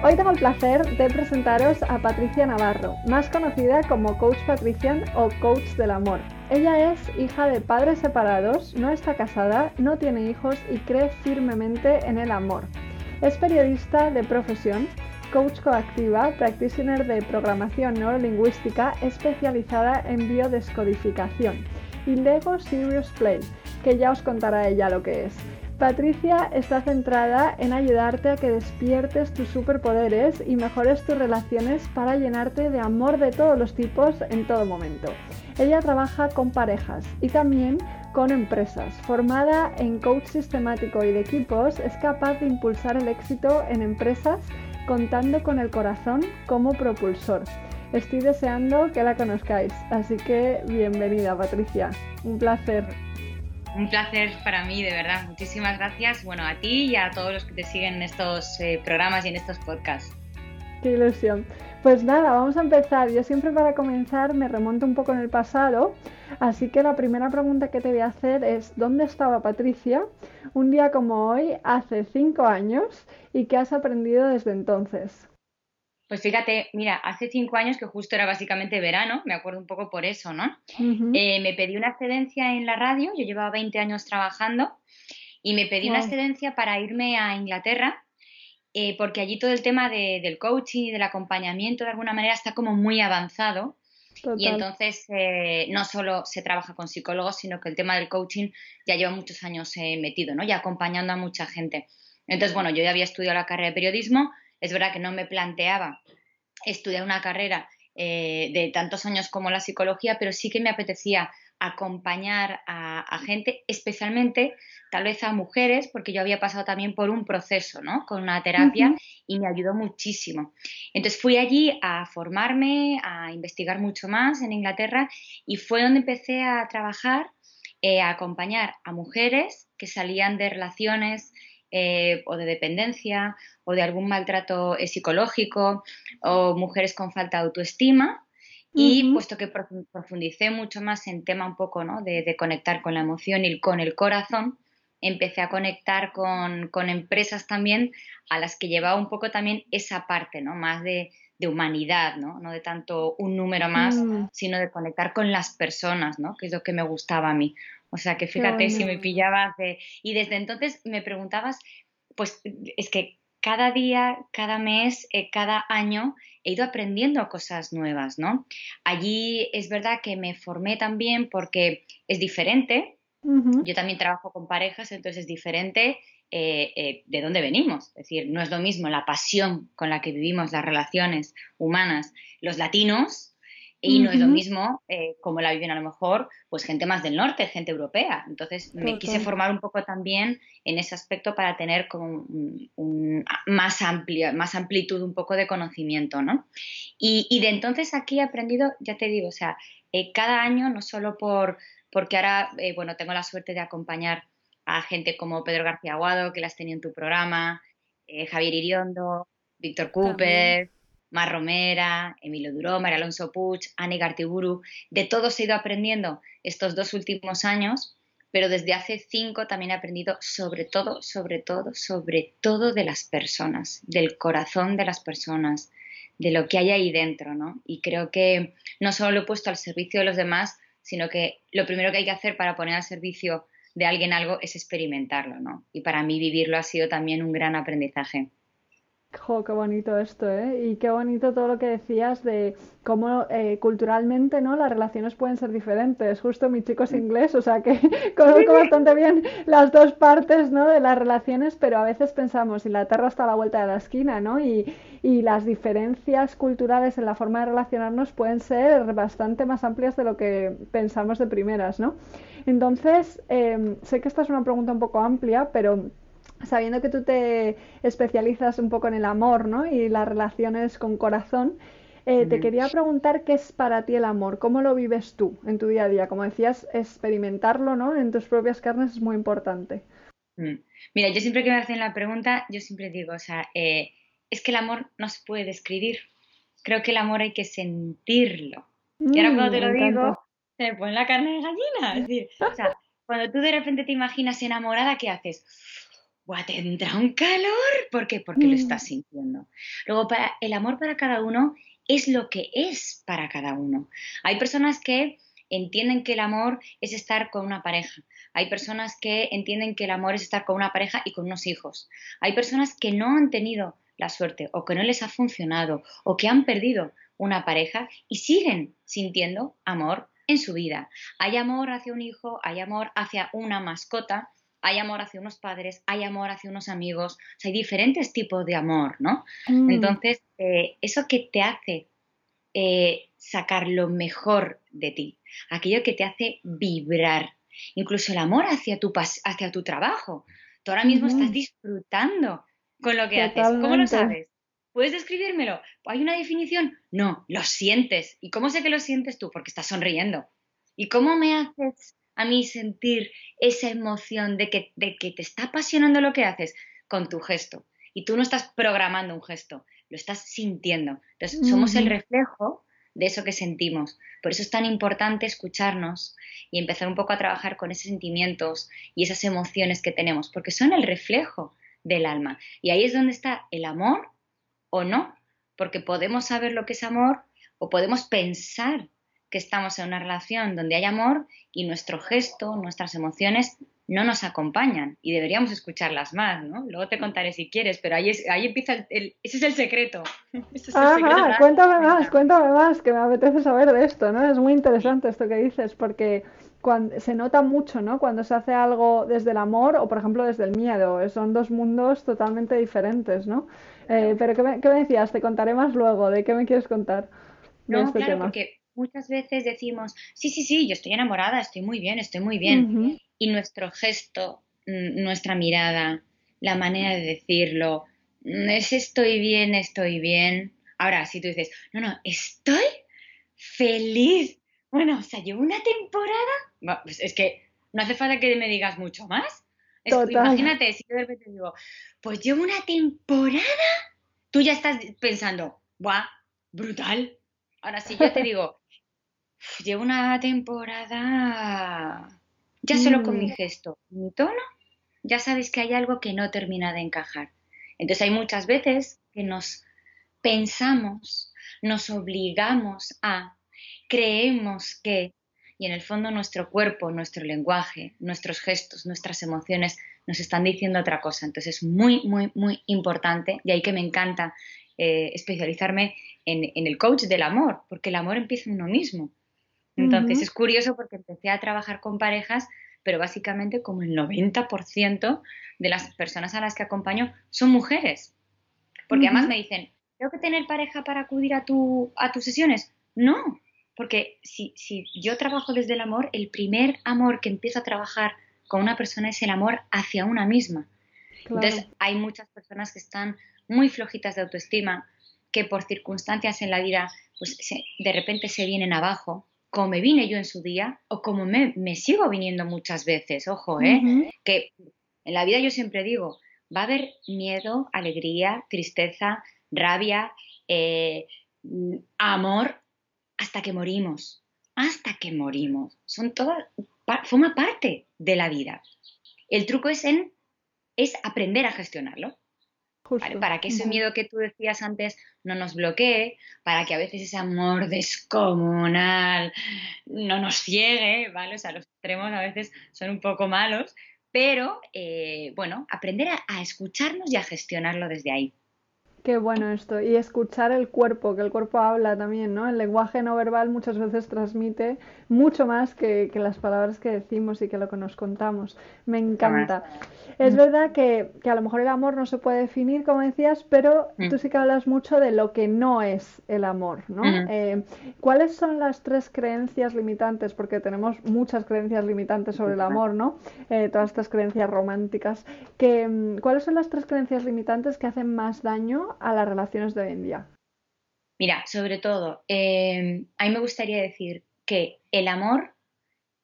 Hoy tengo el placer de presentaros a Patricia Navarro, más conocida como Coach Patrician o Coach del Amor. Ella es hija de padres separados, no está casada, no tiene hijos y cree firmemente en el amor. Es periodista de profesión, coach coactiva, practitioner de programación neurolingüística especializada en biodescodificación y Lego Serious Play, que ya os contará ella lo que es. Patricia está centrada en ayudarte a que despiertes tus superpoderes y mejores tus relaciones para llenarte de amor de todos los tipos en todo momento. Ella trabaja con parejas y también con empresas. Formada en coach sistemático y de equipos, es capaz de impulsar el éxito en empresas contando con el corazón como propulsor. Estoy deseando que la conozcáis, así que bienvenida Patricia, un placer. Un placer para mí, de verdad. Muchísimas gracias, bueno, a ti y a todos los que te siguen en estos eh, programas y en estos podcasts. Qué ilusión. Pues nada, vamos a empezar. Yo siempre para comenzar me remonto un poco en el pasado, así que la primera pregunta que te voy a hacer es ¿dónde estaba Patricia un día como hoy, hace cinco años, y qué has aprendido desde entonces? Pues fíjate, mira, hace cinco años que justo era básicamente verano, me acuerdo un poco por eso, ¿no? Eh, me pedí una excedencia en la radio, yo llevaba 20 años trabajando y me pedí una excedencia para irme a Inglaterra eh, porque allí todo el tema del coaching y del acompañamiento de alguna manera está como muy avanzado. Y entonces eh, no solo se trabaja con psicólogos, sino que el tema del coaching ya lleva muchos años metido, ¿no? Y acompañando a mucha gente. Entonces, bueno, yo ya había estudiado la carrera de periodismo, es verdad que no me planteaba estudiar una carrera eh, de tantos años como la psicología, pero sí que me apetecía acompañar a, gente, especialmente tal vez a mujeres, porque yo había pasado también por un proceso, ¿no? Con una terapia y me ayudó muchísimo. Entonces fui allí a formarme, a investigar mucho más en Inglaterra y fue donde empecé a trabajar, eh, a acompañar a mujeres que salían de relaciones eh, o de dependencia o de algún maltrato eh, psicológico o mujeres con falta de autoestima. Y puesto que profundicé mucho más en tema un poco ¿no? de, conectar con la emoción y con el corazón, empecé a conectar con, empresas también a las que llevaba un poco también esa parte, ¿no? Más de, humanidad, ¿no? No de tanto un número más, mm. sino de conectar con las personas, ¿no? Que es lo que me gustaba a mí. O sea que fíjate si me pillabas Y desde entonces me preguntabas, pues es que cada día, cada mes, eh, cada año he ido aprendiendo cosas nuevas, ¿no? Allí es verdad que me formé también porque es diferente. Yo también trabajo con parejas, entonces es diferente eh, eh, de dónde venimos. Es decir, no es lo mismo la pasión con la que vivimos las relaciones humanas los latinos y no es lo mismo eh, como la viven a lo mejor pues gente más del norte, gente europea. Entonces me quise formar un poco también en ese aspecto para tener como un, más amplia, más amplitud un poco de conocimiento, ¿no? Y, de entonces aquí he aprendido, ya te digo, o sea, eh, cada año no solo por porque ahora eh, bueno tengo la suerte de acompañar a gente como Pedro García Aguado que las tenía en tu programa, Javier Iriondo, Víctor Cooper. Mar Romera, Emilio Duró, María Alonso Puig, Anne Gartiburu, de todos he ido aprendiendo estos dos últimos años, pero desde hace cinco también he aprendido sobre todo, sobre todo, sobre todo de las personas, del corazón de las personas, de lo que hay ahí dentro, ¿no? Y creo que no solo lo he puesto al servicio de los demás, sino que lo primero que hay que hacer para poner al servicio de alguien algo es experimentarlo, ¿no? Y para mí vivirlo ha sido también un gran aprendizaje. Jo, qué bonito esto, ¿eh? Y qué bonito todo lo que decías de cómo eh, culturalmente, ¿no? Las relaciones pueden ser diferentes. Justo mi chico es inglés, o sea que conozco bastante bien las dos partes, ¿no? De las relaciones, pero a veces pensamos, Inglaterra está a la vuelta de la esquina, ¿no? Y, y las diferencias culturales en la forma de relacionarnos pueden ser bastante más amplias de lo que pensamos de primeras, ¿no? Entonces, eh, sé que esta es una pregunta un poco amplia, pero sabiendo que tú te especializas un poco en el amor ¿no? y las relaciones con corazón, Eh, te quería preguntar qué es para ti el amor, cómo lo vives tú en tu día a día. Como decías, experimentarlo ¿no? en tus propias carnes es muy importante. Mm. Mira, yo siempre que me hacen la pregunta, yo siempre digo, o sea, eh, es que el amor no se puede describir. Creo que el amor hay que sentirlo. y ahora cuando te lo mm, digo, se me pone la carne de gallina. Es decir, o sea, cuando tú de repente te imaginas enamorada, ¿qué haces? Buah, te entra un calor. ¿Por qué? Porque lo mm. estás sintiendo. Luego, para, el amor para cada uno es lo que es para cada uno. Hay personas que entienden que el amor es estar con una pareja. Hay personas que entienden que el amor es estar con una pareja y con unos hijos. Hay personas que no han tenido la suerte o que no les ha funcionado o que han perdido una pareja y siguen sintiendo amor en su vida. Hay amor hacia un hijo, hay amor hacia una mascota, hay amor hacia unos padres, hay amor hacia unos amigos, hay diferentes tipos de amor, ¿no? Mm. Entonces, eh, eso que te hace eh, sacar lo mejor de ti, aquello que te hace vibrar, incluso el amor hacia tu, hacia tu trabajo. Tú ahora mismo estás disfrutando con lo que haces. ¿Cómo lo sabes? ¿Puedes describírmelo? ¿Hay una definición? No, lo sientes. ¿Y cómo sé que lo sientes tú? Porque estás sonriendo. ¿Y cómo me haces a mí sentir esa emoción de que, de que te está apasionando lo que haces? Con tu gesto. Y tú no estás programando un gesto, lo estás sintiendo. Entonces, somos el reflejo de eso que sentimos. Por eso es tan importante escucharnos y empezar un poco a trabajar con esos sentimientos y esas emociones que tenemos, porque son el reflejo del alma. Y ahí es donde está el amor o no, porque podemos saber lo que es amor o podemos pensar que estamos en una relación donde hay amor y nuestro gesto, nuestras emociones no nos acompañan y deberíamos escucharlas más, ¿no? Luego te contaré si quieres, pero ahí, ahí empieza el, ese es el secreto. cuéntame más, cuéntame más, que me apetece saber de esto, ¿no? Es muy interesante esto que dices, porque cuando, se nota mucho, ¿no? Cuando se hace algo desde el amor o, por ejemplo, desde el miedo. Son dos mundos totalmente diferentes, ¿no? Eh, pero ¿qué me, ¿qué me, decías? Te contaré más luego. ¿De qué me quieres contar? No, este claro, porque muchas veces decimos, sí, sí, sí, yo estoy enamorada, estoy muy bien, estoy muy bien y nuestro gesto, mm, nuestra mirada, la manera de decirlo, mm, es estoy bien, estoy bien. Ahora, si tú dices, no, no, estoy feliz. Bueno, o sea, llevo una temporada. Pues es que no hace falta que me digas mucho más. imagínate, si yo de repente digo, pues llevo una temporada, tú ya estás pensando, ¡guau! Brutal. Ahora, si yo te digo, llevo una temporada ya solo con mi mm. gesto, mi tono, ya sabes que hay algo que no termina de encajar. Entonces hay muchas veces que nos pensamos, nos obligamos a, creemos que, y en el fondo nuestro cuerpo, nuestro lenguaje, nuestros gestos, nuestras emociones nos están diciendo otra cosa. Entonces es muy, muy, muy importante, y ahí que me encanta eh, especializarme en, en, el coach del amor, porque el amor empieza en uno mismo. Entonces es curioso porque empecé a trabajar con parejas, pero básicamente como el 90% de las personas a las que acompaño son mujeres. Porque además me dicen, ¿tengo que tener pareja para acudir a, tu, a tus sesiones? No, porque si, si yo trabajo desde el amor, el primer amor que empiezo a trabajar con una persona es el amor hacia una misma. Entonces hay muchas personas que están muy flojitas de autoestima, que por circunstancias en la vida pues de repente se vienen abajo como me vine yo en su día o como me, sigo viniendo muchas veces, ojo, ¿eh? Que en la vida yo siempre digo, va a haber miedo, alegría, tristeza, rabia, eh, amor, hasta que morimos, hasta que morimos. Son todas, forma parte de la vida. El truco es en es aprender a gestionarlo. Para que ese miedo que tú decías antes no nos bloquee, para que a veces ese amor descomunal no nos ciegue, ¿vale? O sea, los extremos a veces son un poco malos, pero eh, bueno, aprender a escucharnos y a gestionarlo desde ahí. Qué bueno esto. Y escuchar el cuerpo, que el cuerpo habla también, ¿no? El lenguaje no verbal muchas veces transmite mucho más que, las palabras que decimos y que lo que nos contamos. Me encanta. Es verdad que, a lo mejor el amor no se puede definir, como decías, pero mm. tú sí que hablas mucho de lo que no es el amor, ¿no? Eh, ¿Cuáles son las tres creencias limitantes? Porque tenemos muchas creencias limitantes sobre el amor, ¿no? Eh, todas estas creencias románticas. Que, mm, ¿Cuáles son las tres creencias limitantes que hacen más daño a las relaciones de hoy en día? Mira, sobre todo, em, a mí me gustaría decir que el amor,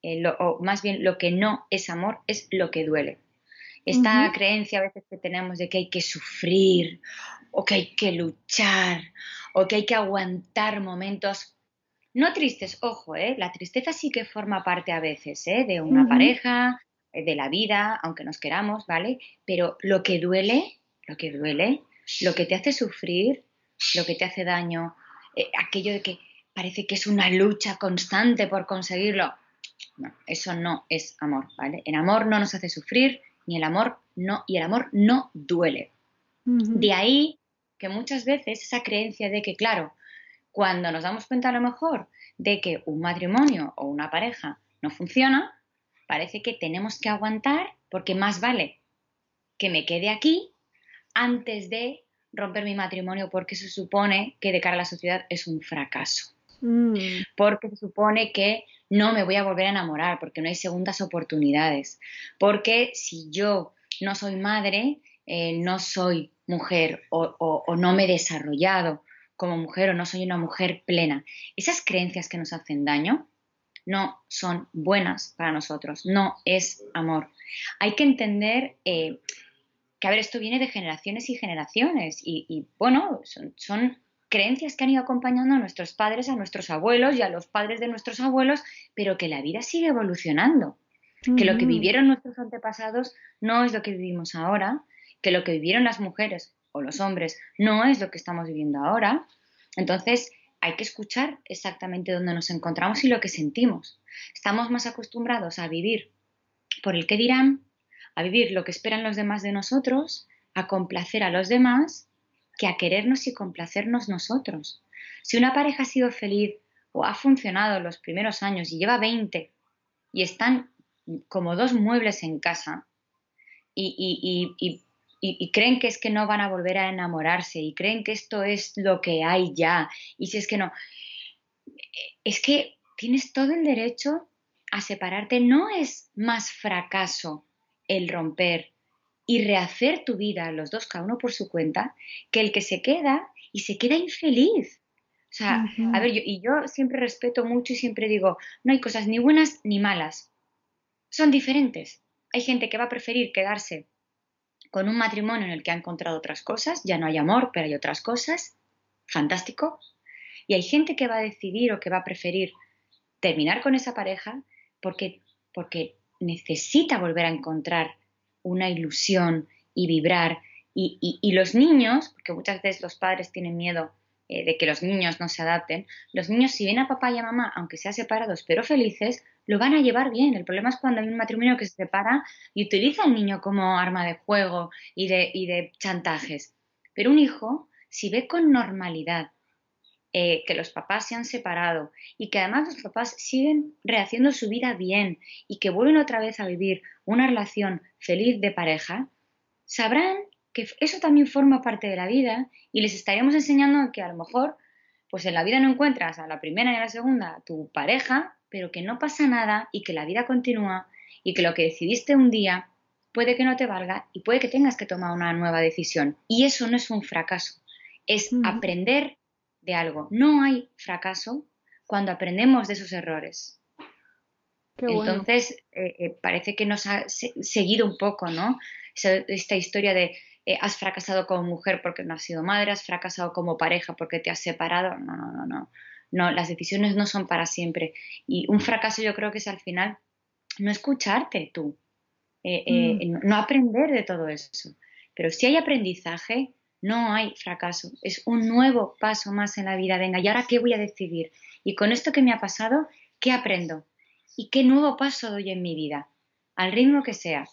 eh, o más bien lo que no es amor, es lo que duele. Esta creencia a veces que tenemos de que hay que sufrir, o que hay que luchar, o que hay que aguantar momentos, no tristes, ojo, ¿eh? la tristeza sí que forma parte a veces ¿eh? de una pareja, eh, de la vida, aunque nos queramos, ¿vale? Pero lo que duele, lo que duele, lo que te hace sufrir, lo que te hace daño, eh, aquello de que parece que es una lucha constante por conseguirlo. No, eso no es amor, ¿vale? El amor no nos hace sufrir, ni el amor no, y el amor no duele. De ahí que muchas veces esa creencia de que, claro, cuando nos damos cuenta a lo mejor de que un matrimonio o una pareja no funciona, parece que tenemos que aguantar porque más vale que me quede aquí antes de romper mi matrimonio porque se supone que de cara a la sociedad es un fracaso. Mm. Porque se supone que no me voy a volver a enamorar, porque no hay segundas oportunidades. Porque si yo no soy madre, eh, no soy mujer o no me he desarrollado como mujer o no soy una mujer plena. Esas creencias que nos hacen daño no son buenas para nosotros, no es amor. Hay que entender eh, que, a ver, esto viene de generaciones y generaciones y, bueno, son, creencias que han ido acompañando a nuestros padres, a nuestros abuelos y a los padres de nuestros abuelos, pero que la vida sigue evolucionando. Que lo que vivieron nuestros antepasados no es lo que vivimos ahora, que lo que vivieron las mujeres o los hombres no es lo que estamos viviendo ahora. Entonces, hay que escuchar exactamente dónde nos encontramos y lo que sentimos. Estamos más acostumbrados a vivir por el que dirán, a vivir lo que esperan los demás de nosotros, a complacer a los demás, que a querernos y complacernos nosotros. Si una pareja ha sido feliz o ha funcionado los primeros años y lleva 20 y están como dos muebles en casa y, y y, creen que es que no van a volver a enamorarse y creen que esto es lo que hay ya. Y si es que no, es que tienes todo el derecho a separarte. No es más fracaso el romper y rehacer tu vida, los dos cada uno por su cuenta, que el que se queda y se queda infeliz. O sea, a ver, yo, y yo siempre respeto mucho y siempre digo, no hay cosas ni buenas ni malas. Son diferentes. Hay gente que va a preferir quedarse con un matrimonio en el que ha encontrado otras cosas, ya no hay amor, pero hay otras cosas, fantástico. Y hay gente que va a decidir o que va a preferir terminar con esa pareja porque, porque necesita volver a encontrar una ilusión y vibrar. Y, y, los niños, porque muchas veces los padres tienen miedo eh, de que los niños no se adapten, los niños si ven a papá y a mamá, aunque sean separados pero felices, lo van a llevar bien. El problema es cuando hay un matrimonio que se separa y utiliza al niño como arma de juego y de, de chantajes. Pero un hijo, si ve con normalidad eh, que los papás se han separado y que además los papás siguen rehaciendo su vida bien y que vuelven otra vez a vivir una relación feliz de pareja, sabrán que eso también forma parte de la vida y les estaremos enseñando que a lo mejor pues en la vida no encuentras a la primera y a la segunda tu pareja, pero que no pasa nada y que la vida continúa y que lo que decidiste un día puede que no te valga y puede que tengas que tomar una nueva decisión. Y eso no es un fracaso, es aprender de algo. No hay fracaso cuando aprendemos de esos errores. Entonces, eh, eh, parece que nos ha seguido un poco, ¿no? Esta historia de eh, has fracasado como mujer porque no has sido madre, has fracasado como pareja porque te has separado. No, no, no, no no, las decisiones no son para siempre. Y un fracaso yo creo que es al final no escucharte tú, eh, eh, mm. no aprender de todo eso. Pero si hay aprendizaje, no hay fracaso. Es un nuevo paso más en la vida. Venga, ¿y ahora qué voy a decidir? Y con esto que me ha pasado, ¿qué aprendo? ¿Y qué nuevo paso doy en mi vida? Al ritmo que sea.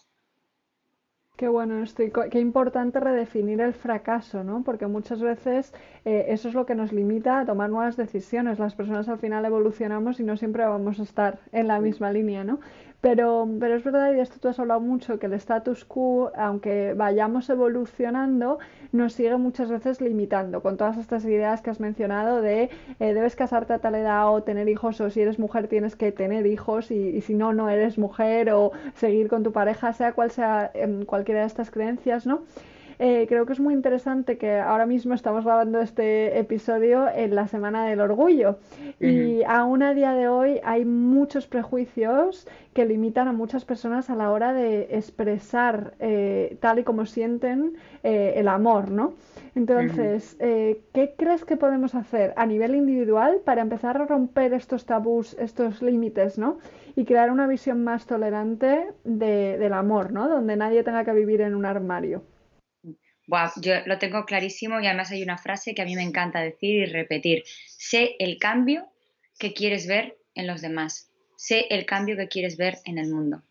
Qué bueno estoy, qué importante redefinir el fracaso, ¿no? Porque muchas veces eh, eso es lo que nos limita a tomar nuevas decisiones. Las personas al final evolucionamos y no siempre vamos a estar en la misma línea, ¿no? Pero, pero es verdad, y de esto tú has hablado mucho, que el status quo, aunque vayamos evolucionando, nos sigue muchas veces limitando con todas estas ideas que has mencionado de eh, debes casarte a tal edad o tener hijos o si eres mujer tienes que tener hijos y, si no, no eres mujer o seguir con tu pareja, sea cual sea cualquiera de estas creencias, ¿no? Eh, creo que es muy interesante que ahora mismo estamos grabando este episodio en la Semana del Orgullo y aún a día de hoy hay muchos prejuicios que limitan a muchas personas a la hora de expresar eh, tal y como sienten eh, el amor, ¿no? Entonces, ¿qué crees que podemos hacer a nivel individual para empezar a romper estos tabús, estos límites, ¿no? Y crear una visión más tolerante del amor, ¿no? Donde nadie tenga que vivir en un armario yo lo tengo clarísimo y además hay una frase que a mí me encanta decir y repetir. Sé el cambio que quieres ver en los demás. Sé el cambio que quieres ver en el mundo.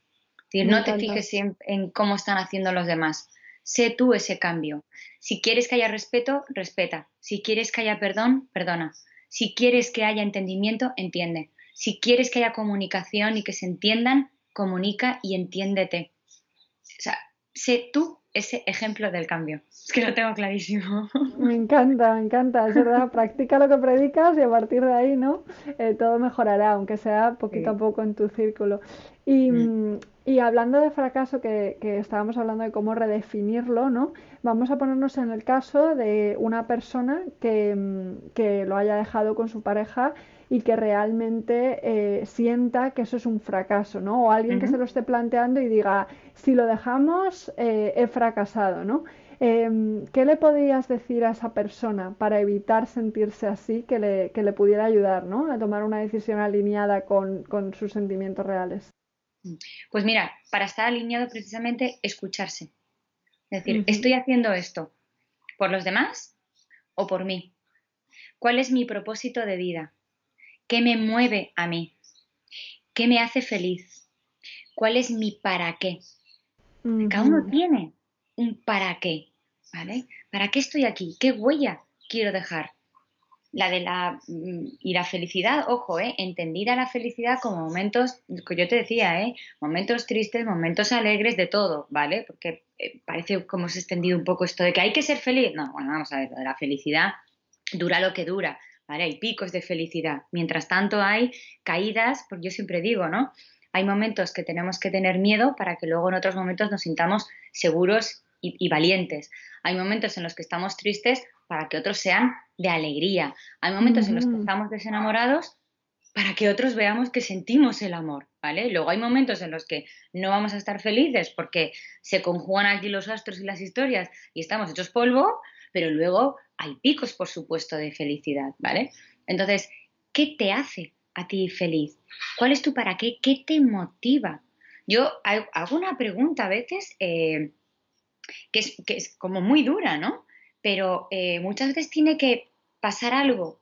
no te fijes en, en, cómo están haciendo los demás. Sé tú ese cambio. Si quieres que haya respeto, respeta. Si quieres que haya perdón, perdona. Si quieres que haya entendimiento, entiende. Si quieres que haya comunicación y que se entiendan, comunica y entiéndete. O sea, sé tú ese ejemplo del cambio. Es que lo tengo clarísimo. Me encanta, me encanta, es verdad. Practica lo que predicas y a partir de ahí, ¿no? Eh, todo mejorará, aunque sea poquito a poco en tu círculo. Y, mm. y hablando de fracaso, que, que, estábamos hablando de cómo redefinirlo, ¿no? Vamos a ponernos en el caso de una persona que, mm, que lo haya dejado con su pareja y que realmente eh, sienta que eso es un fracaso, ¿no? O alguien que se lo esté planteando y diga, si lo dejamos, eh, he fracasado, ¿no? Em, ¿Qué le podrías decir a esa persona para evitar sentirse así, que le, que le pudiera ayudar, ¿no? A tomar una decisión alineada con, con sus sentimientos reales. Pues mira, para estar alineado precisamente, escucharse. Es decir, estoy haciendo esto por los demás o por mí. ¿Cuál es mi propósito de vida? ¿Qué me mueve a mí? ¿Qué me hace feliz? ¿Cuál es mi para qué? Cada uno tiene un para qué, ¿vale? ¿Para qué estoy aquí? ¿Qué huella quiero dejar? La de la mm, y la felicidad, ojo, ¿eh? entendida la felicidad como momentos, que yo te decía, ¿eh? momentos tristes, momentos alegres, de todo, ¿vale? Porque eh, parece como se ha extendido un poco esto de que hay que ser feliz. No, bueno, vamos a ver, la felicidad dura lo que dura. Hay picos de felicidad. Mientras tanto hay caídas, porque yo siempre digo, ¿no? Hay momentos que tenemos que tener miedo para que luego en otros momentos nos sintamos seguros y, valientes. Hay momentos en los que estamos tristes para que otros sean de alegría. Hay momentos en los que estamos desenamorados para que otros veamos que sentimos el amor, ¿vale? Luego hay momentos en los que no vamos a estar felices porque se conjugan aquí los astros y las historias y estamos hechos polvo, pero luego hay picos, por supuesto, de felicidad, ¿vale? Entonces, ¿qué te hace a ti feliz? ¿Cuál es tu para qué? ¿Qué te motiva? Yo hago una pregunta a veces eh, que, es, como muy dura, ¿no? Pero eh, muchas veces tiene que pasar algo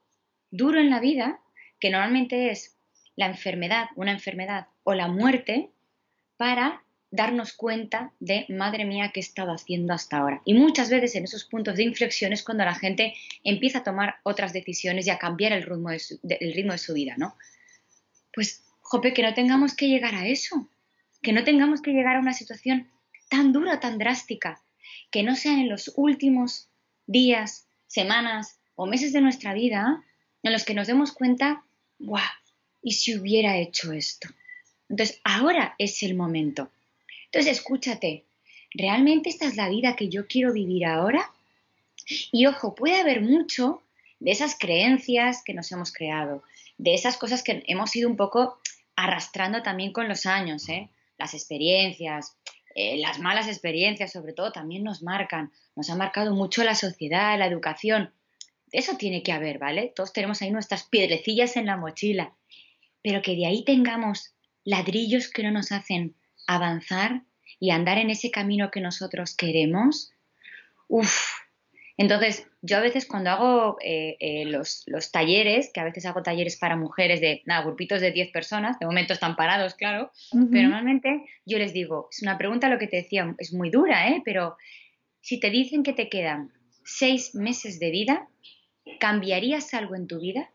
duro en la vida, que normalmente es la enfermedad, una enfermedad o la muerte, para darnos cuenta de, madre mía, qué he estado haciendo hasta ahora. Y muchas veces en esos puntos de inflexión es cuando la gente empieza a tomar otras decisiones y a cambiar el ritmo de su, el ritmo de su vida, ¿no? Pues, jope, que no tengamos que llegar a eso, que no tengamos que llegar a una situación tan dura, tan drástica, que no sean en los últimos días, semanas o meses de nuestra vida en los que nos demos cuenta, ¡guau! ¿Y si hubiera hecho esto? Entonces, ahora es el momento. Entonces, escúchate, ¿realmente esta es la vida que yo quiero vivir ahora? Y ojo, puede haber mucho de esas creencias que nos hemos creado, de esas cosas que hemos ido un poco arrastrando también con los años, ¿eh? las experiencias, eh, las malas experiencias sobre todo también nos marcan, nos ha marcado mucho la sociedad, la educación. Eso tiene que haber, ¿vale? Todos tenemos ahí nuestras piedrecillas en la mochila, pero que de ahí tengamos ladrillos que no nos hacen avanzar y andar en ese camino que nosotros queremos, uff. Entonces, yo a veces cuando hago eh, eh, los, talleres, que a veces hago talleres para mujeres de, nada, grupitos de 10 personas, de momento están parados, claro, pero normalmente yo les digo, es una pregunta lo que te decía, es muy dura, ¿eh? Pero si te dicen que te quedan seis meses de vida, ¿cambiarías algo en tu vida?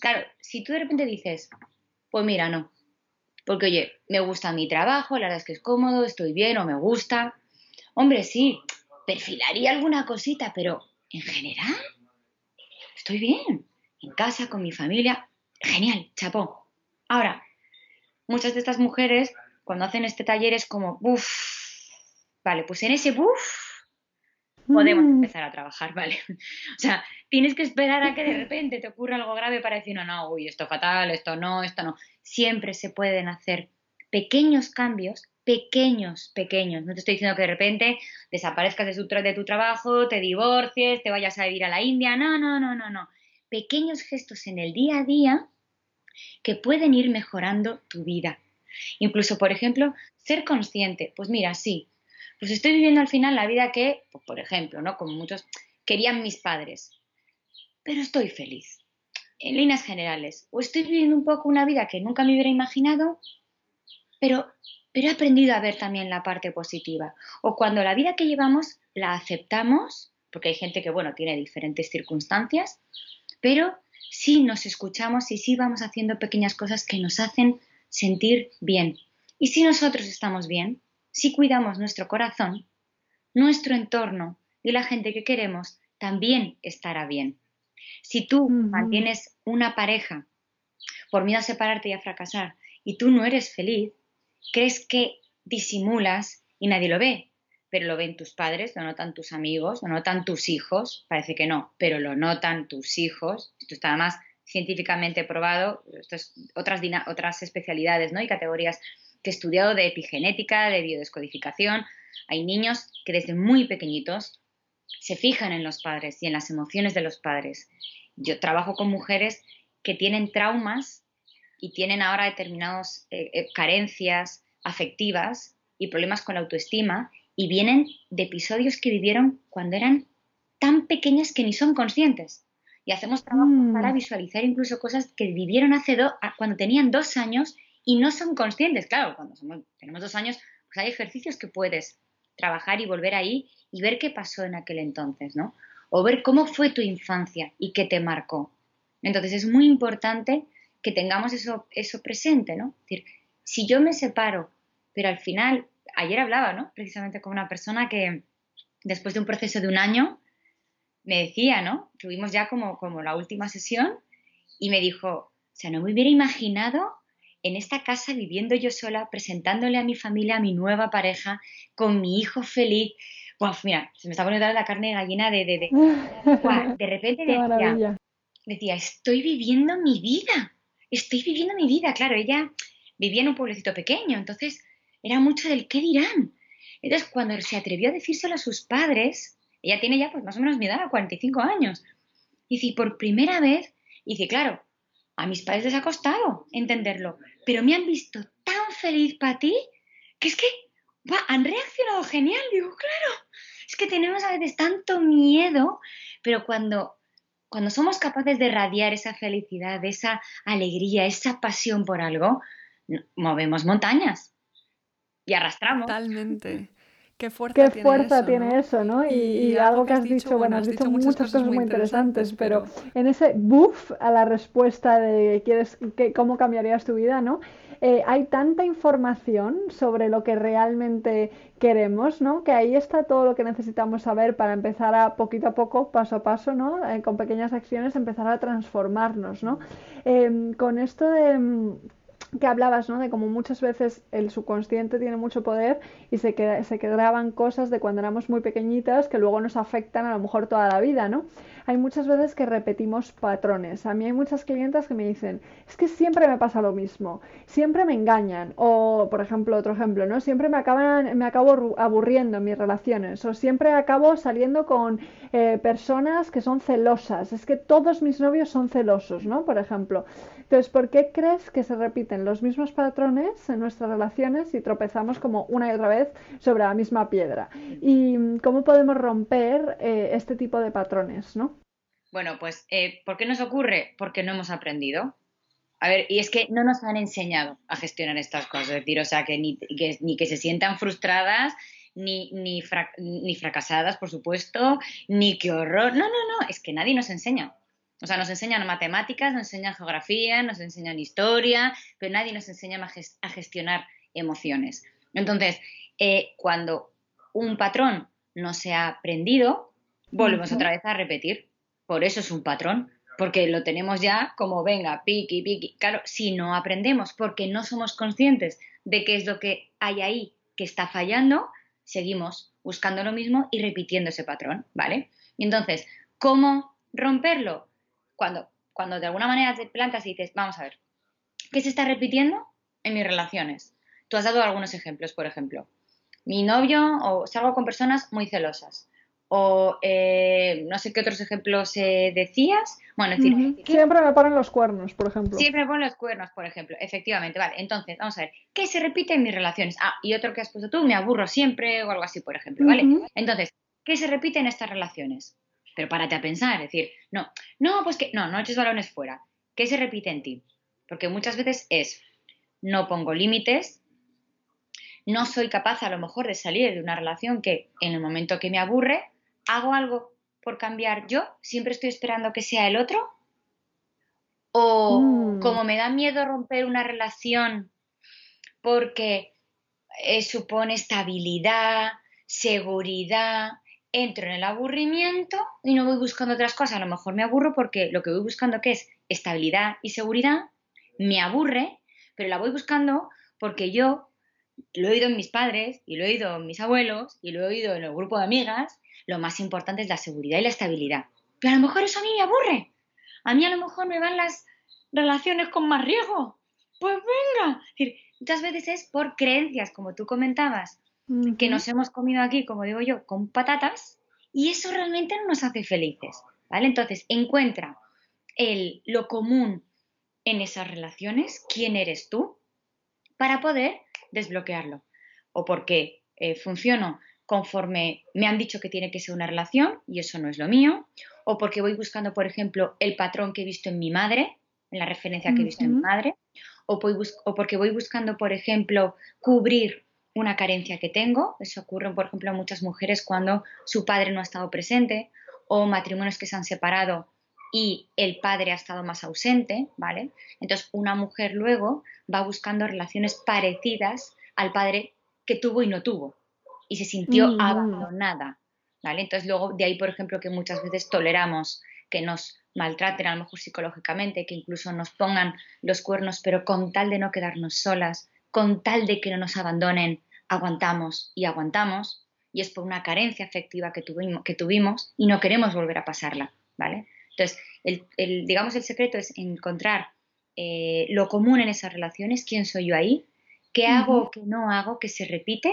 Claro, si tú de repente dices, pues mira, no, porque, oye, me gusta mi trabajo, la verdad es que es cómodo, estoy bien o me gusta. Hombre, sí, perfilaría alguna cosita, pero en general, estoy bien. En casa, con mi familia. Genial, chapó. Ahora, muchas de estas mujeres, cuando hacen este taller, es como, uff, vale, pues en ese buff, podemos mm. empezar a trabajar, ¿vale? O sea, tienes que esperar a que de repente te ocurra algo grave para decir, no, no, uy, esto fatal, esto no, esto no. Siempre se pueden hacer pequeños cambios, pequeños, pequeños. No te estoy diciendo que de repente desaparezcas de, de tu trabajo, te divorcies, te vayas a vivir a la India. No, no, no, no, no. Pequeños gestos en el día a día que pueden ir mejorando tu vida. Incluso, por ejemplo, ser consciente. Pues mira, sí, pues estoy viviendo al final la vida que, pues, por ejemplo, ¿no? Como muchos querían mis padres. Pero estoy feliz. En líneas generales. O estoy viviendo un poco una vida que nunca me hubiera imaginado, pero, pero he aprendido a ver también la parte positiva. O cuando la vida que llevamos la aceptamos, porque hay gente que, bueno, tiene diferentes circunstancias, pero sí nos escuchamos y sí vamos haciendo pequeñas cosas que nos hacen sentir bien. Y si nosotros estamos bien, si cuidamos nuestro corazón, nuestro entorno y la gente que queremos también estará bien. Si tú mantienes una pareja por miedo a separarte y a fracasar y tú no eres feliz, crees que disimulas y nadie lo ve, pero lo ven tus padres, lo notan tus amigos, lo notan tus hijos, parece que no, pero lo notan tus hijos, esto está más científicamente probado, esto es otras, otras especialidades ¿no? y categorías que he estudiado de epigenética, de biodescodificación. Hay niños que desde muy pequeñitos se fijan en los padres y en las emociones de los padres. Yo trabajo con mujeres que tienen traumas y tienen ahora determinadas eh, eh, carencias afectivas y problemas con la autoestima y vienen de episodios que vivieron cuando eran tan pequeñas que ni son conscientes. Y hacemos trabajo mm. para visualizar incluso cosas que vivieron hace cuando tenían dos años y no son conscientes. Claro, cuando tenemos dos años, pues hay ejercicios que puedes trabajar y volver ahí y ver qué pasó en aquel entonces, ¿no? O ver cómo fue tu infancia y qué te marcó. Entonces es muy importante que tengamos eso, eso presente, ¿no? Es decir, si yo me separo, pero al final, ayer hablaba, ¿no? Precisamente con una persona que después de un proceso de un año me decía, ¿no? Tuvimos ya como, como la última sesión y me dijo, o sea, no me hubiera imaginado en esta casa viviendo yo sola, presentándole a mi familia, a mi nueva pareja, con mi hijo feliz. Pues mira, se me está poniendo la carne de gallina de... De, de, de repente decía, decía, estoy viviendo mi vida, estoy viviendo mi vida. Claro, ella vivía en un pueblecito pequeño, entonces era mucho del qué dirán. Entonces, cuando se atrevió a decírselo a sus padres, ella tiene ya pues más o menos mi edad, 45 años, y dice, por primera vez, y dice, claro, a mis padres les ha costado entenderlo, pero me han visto tan feliz para ti que es que han reaccionado genial. Digo, claro, es que tenemos a veces tanto miedo, pero cuando, cuando somos capaces de radiar esa felicidad, esa alegría, esa pasión por algo, movemos montañas y arrastramos. Totalmente. Qué fuerza, Qué tiene, fuerza eso, tiene ¿no? eso, ¿no? Y, algo que has dicho, bueno, has dicho, muchas cosas muy interesantes, pero... en ese buff a la respuesta de quieres que, cómo cambiarías tu vida, ¿no? Eh, hay tanta información sobre lo que realmente queremos, ¿no? Que ahí está todo lo que necesitamos saber para empezar a poquito a poco, paso a paso, ¿no? Eh, con pequeñas acciones empezar a transformarnos, ¿no? Em, con esto de que hablabas, ¿no? De cómo muchas veces el subconsciente tiene mucho poder y se, queda, se quedaban cosas de cuando éramos muy pequeñitas que luego nos afectan a lo mejor toda la vida, ¿no? Hay muchas veces que repetimos patrones. A mí hay muchas clientas que me dicen, es que siempre me pasa lo mismo, siempre me engañan. O, por ejemplo, otro ejemplo, ¿no? Siempre me, acaban, me acabo aburriendo en mis relaciones. O siempre acabo saliendo con eh, personas que son celosas. Es que todos mis novios son celosos, ¿no? Por ejemplo. Entonces, ¿por qué crees que se repiten los mismos patrones en nuestras relaciones y tropezamos como una y otra vez sobre la misma piedra? ¿Y cómo podemos romper eh, este tipo de patrones, no? Bueno, pues, eh, ¿por qué nos ocurre? Porque no hemos aprendido. A ver, y es que no nos han enseñado a gestionar estas cosas, es decir, o sea, que ni que, se sientan frustradas, ni, ni, ni fracasadas, por supuesto, ni qué horror. No, no, no, es que nadie nos enseña. O sea, nos enseñan matemáticas, nos enseñan geografía, nos enseñan historia, pero nadie nos enseña a gestionar emociones. Entonces, eh, cuando un patrón no se ha aprendido, volvemos otra vez a repetir. Por eso es un patrón, porque lo tenemos ya como venga, piqui, piqui. Claro, si no aprendemos porque no somos conscientes de qué es lo que hay ahí que está fallando, seguimos buscando lo mismo y repitiendo ese patrón, ¿vale? Y entonces, ¿cómo romperlo? Cuando, cuando de alguna manera te plantas y dices, vamos a ver, ¿qué se está repitiendo en mis relaciones? Tú has dado algunos ejemplos, por ejemplo, mi novio o salgo con personas muy celosas o eh, no sé qué otros ejemplos eh, decías. Bueno, decir, siempre me ponen los cuernos, por ejemplo. Siempre me ponen los cuernos, por ejemplo. Efectivamente, vale. Entonces, vamos a ver, ¿qué se repite en mis relaciones? Ah, y otro que has puesto tú, me aburro siempre o algo así, por ejemplo, ¿vale? Entonces, ¿qué se repite en estas relaciones? Pero párate a pensar, es decir, no, no, pues que, no, no eches balones fuera. ¿Qué se repite en ti? Porque muchas veces es, no pongo límites, no soy capaz a lo mejor de salir de una relación que en el momento que me aburre, hago algo por cambiar yo, siempre estoy esperando que sea el otro. O mm. como me da miedo romper una relación porque eh, supone estabilidad, seguridad, entro en el aburrimiento y no voy buscando otras cosas. A lo mejor me aburro porque lo que voy buscando que es estabilidad y seguridad, me aburre, pero la voy buscando porque yo lo he oído en mis padres y lo he oído en mis abuelos y lo he oído en el grupo de amigas lo más importante es la seguridad y la estabilidad. Pero a lo mejor eso a mí me aburre. A mí a lo mejor me van las relaciones con más riesgo. Pues venga. muchas veces es por creencias, como tú comentabas, que nos hemos comido aquí, como digo yo, con patatas, y eso realmente no nos hace felices. ¿Vale? Entonces, encuentra el, lo común en esas relaciones, quién eres tú, para poder desbloquearlo. O porque eh, funciono conforme me han dicho que tiene que ser una relación y eso no es lo mío, o porque voy buscando, por ejemplo, el patrón que he visto en mi madre, en la referencia que he visto en mi madre, o, o porque voy buscando, por ejemplo, cubrir una carencia que tengo, eso ocurre, por ejemplo, a muchas mujeres cuando su padre no ha estado presente, o matrimonios que se han separado y el padre ha estado más ausente, ¿vale? Entonces, una mujer luego va buscando relaciones parecidas al padre que tuvo y no tuvo y se sintió mm. abandonada. ¿vale? Entonces luego de ahí, por ejemplo, que muchas veces toleramos que nos maltraten a lo mejor psicológicamente, que incluso nos pongan los cuernos, pero con tal de no quedarnos solas, con tal de que no nos abandonen, aguantamos y aguantamos, y es por una carencia afectiva que tuvimos, que tuvimos y no queremos volver a pasarla, ¿vale? Entonces, el, digamos, el secreto es encontrar eh, lo común en esas relaciones, quién soy yo ahí, qué hago o qué no hago que se repite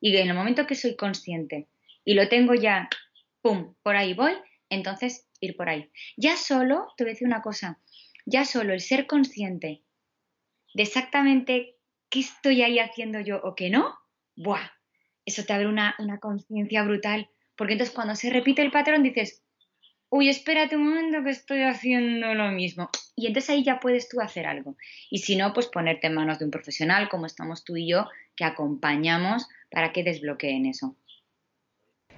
y en el momento que soy consciente y lo tengo ya, ¡pum!, por ahí voy, entonces ir por ahí. Ya solo, te voy a decir una cosa, ya solo el ser consciente de exactamente qué estoy ahí haciendo yo o qué no, ¡buah! Eso te abre una, una conciencia brutal. Porque entonces cuando se repite el patrón dices, uy, espérate un momento que estoy haciendo lo mismo. Y entonces ahí ya puedes tú hacer algo. Y si no, pues ponerte en manos de un profesional, como estamos tú y yo, que acompañamos para que desbloqueen eso.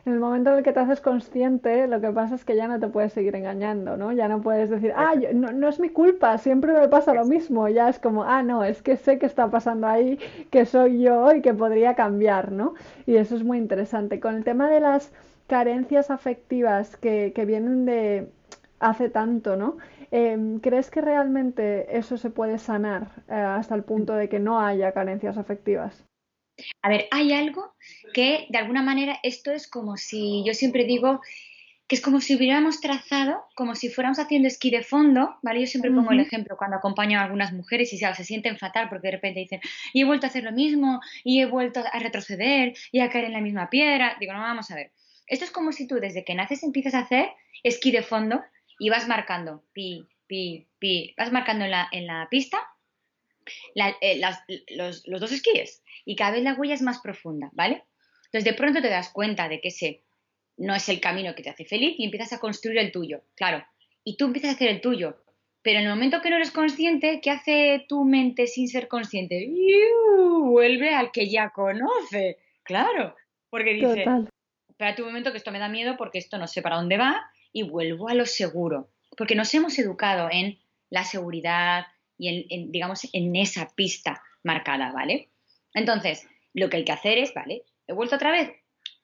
En el momento en el que te haces consciente, lo que pasa es que ya no te puedes seguir engañando, ¿no? Ya no puedes decir, ah, no, no, es mi culpa, siempre me pasa lo mismo. Ya es como, ah, no, es que sé que está pasando ahí, que soy yo y que podría cambiar, ¿no? Y eso es muy interesante. Con el tema de las carencias afectivas que, que vienen de hace tanto, ¿no? Em, ¿Crees que realmente eso se puede sanar eh, hasta el punto de que no haya carencias afectivas? A ver, hay algo que de alguna manera esto es como si, yo siempre digo que es como si hubiéramos trazado, como si fuéramos haciendo esquí de fondo, ¿vale? Yo siempre pongo el ejemplo cuando acompaño a algunas mujeres y se sienten fatal porque de repente dicen, y he vuelto a hacer lo mismo, y he vuelto a retroceder, y a caer en la misma piedra. Digo, no, vamos a ver. Esto es como si tú desde que naces empiezas a hacer esquí de fondo y vas marcando, pi, pi, pi, vas marcando en la, en la pista eh, los, los dos esquíes y cada vez la huella es más profunda, ¿vale? Entonces de pronto te das cuenta de que ese no es el camino que te hace feliz y empiezas a construir el tuyo, claro. Y tú empiezas a hacer el tuyo, pero en el momento que no eres consciente, ¿qué hace tu mente sin ser consciente? Vuelve al que ya conoce, claro, porque dice, espera un momento que esto me da miedo porque esto no sé para dónde va y vuelvo a lo seguro, porque nos hemos educado en la seguridad y en digamos, en esa pista marcada, ¿vale? Entonces, lo que hay que hacer es, vale, he vuelto otra vez,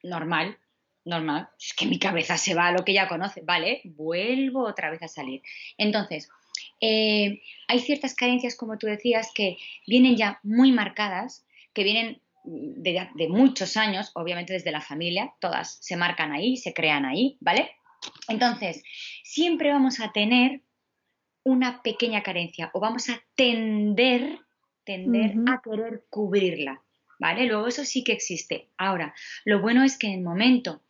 normal, normal, es que mi cabeza se va a lo que ya conoce, vale, vuelvo otra vez a salir. Entonces, eh, hay ciertas carencias, como tú decías, que vienen ya muy marcadas, que vienen de, muchos años, obviamente desde la familia, todas se marcan ahí, se crean ahí, ¿vale? Entonces, siempre vamos a tener una pequeña carencia o vamos a tender, tender a querer cubrirla, ¿vale? Luego eso sí que existe. Ahora, lo bueno es que en el momento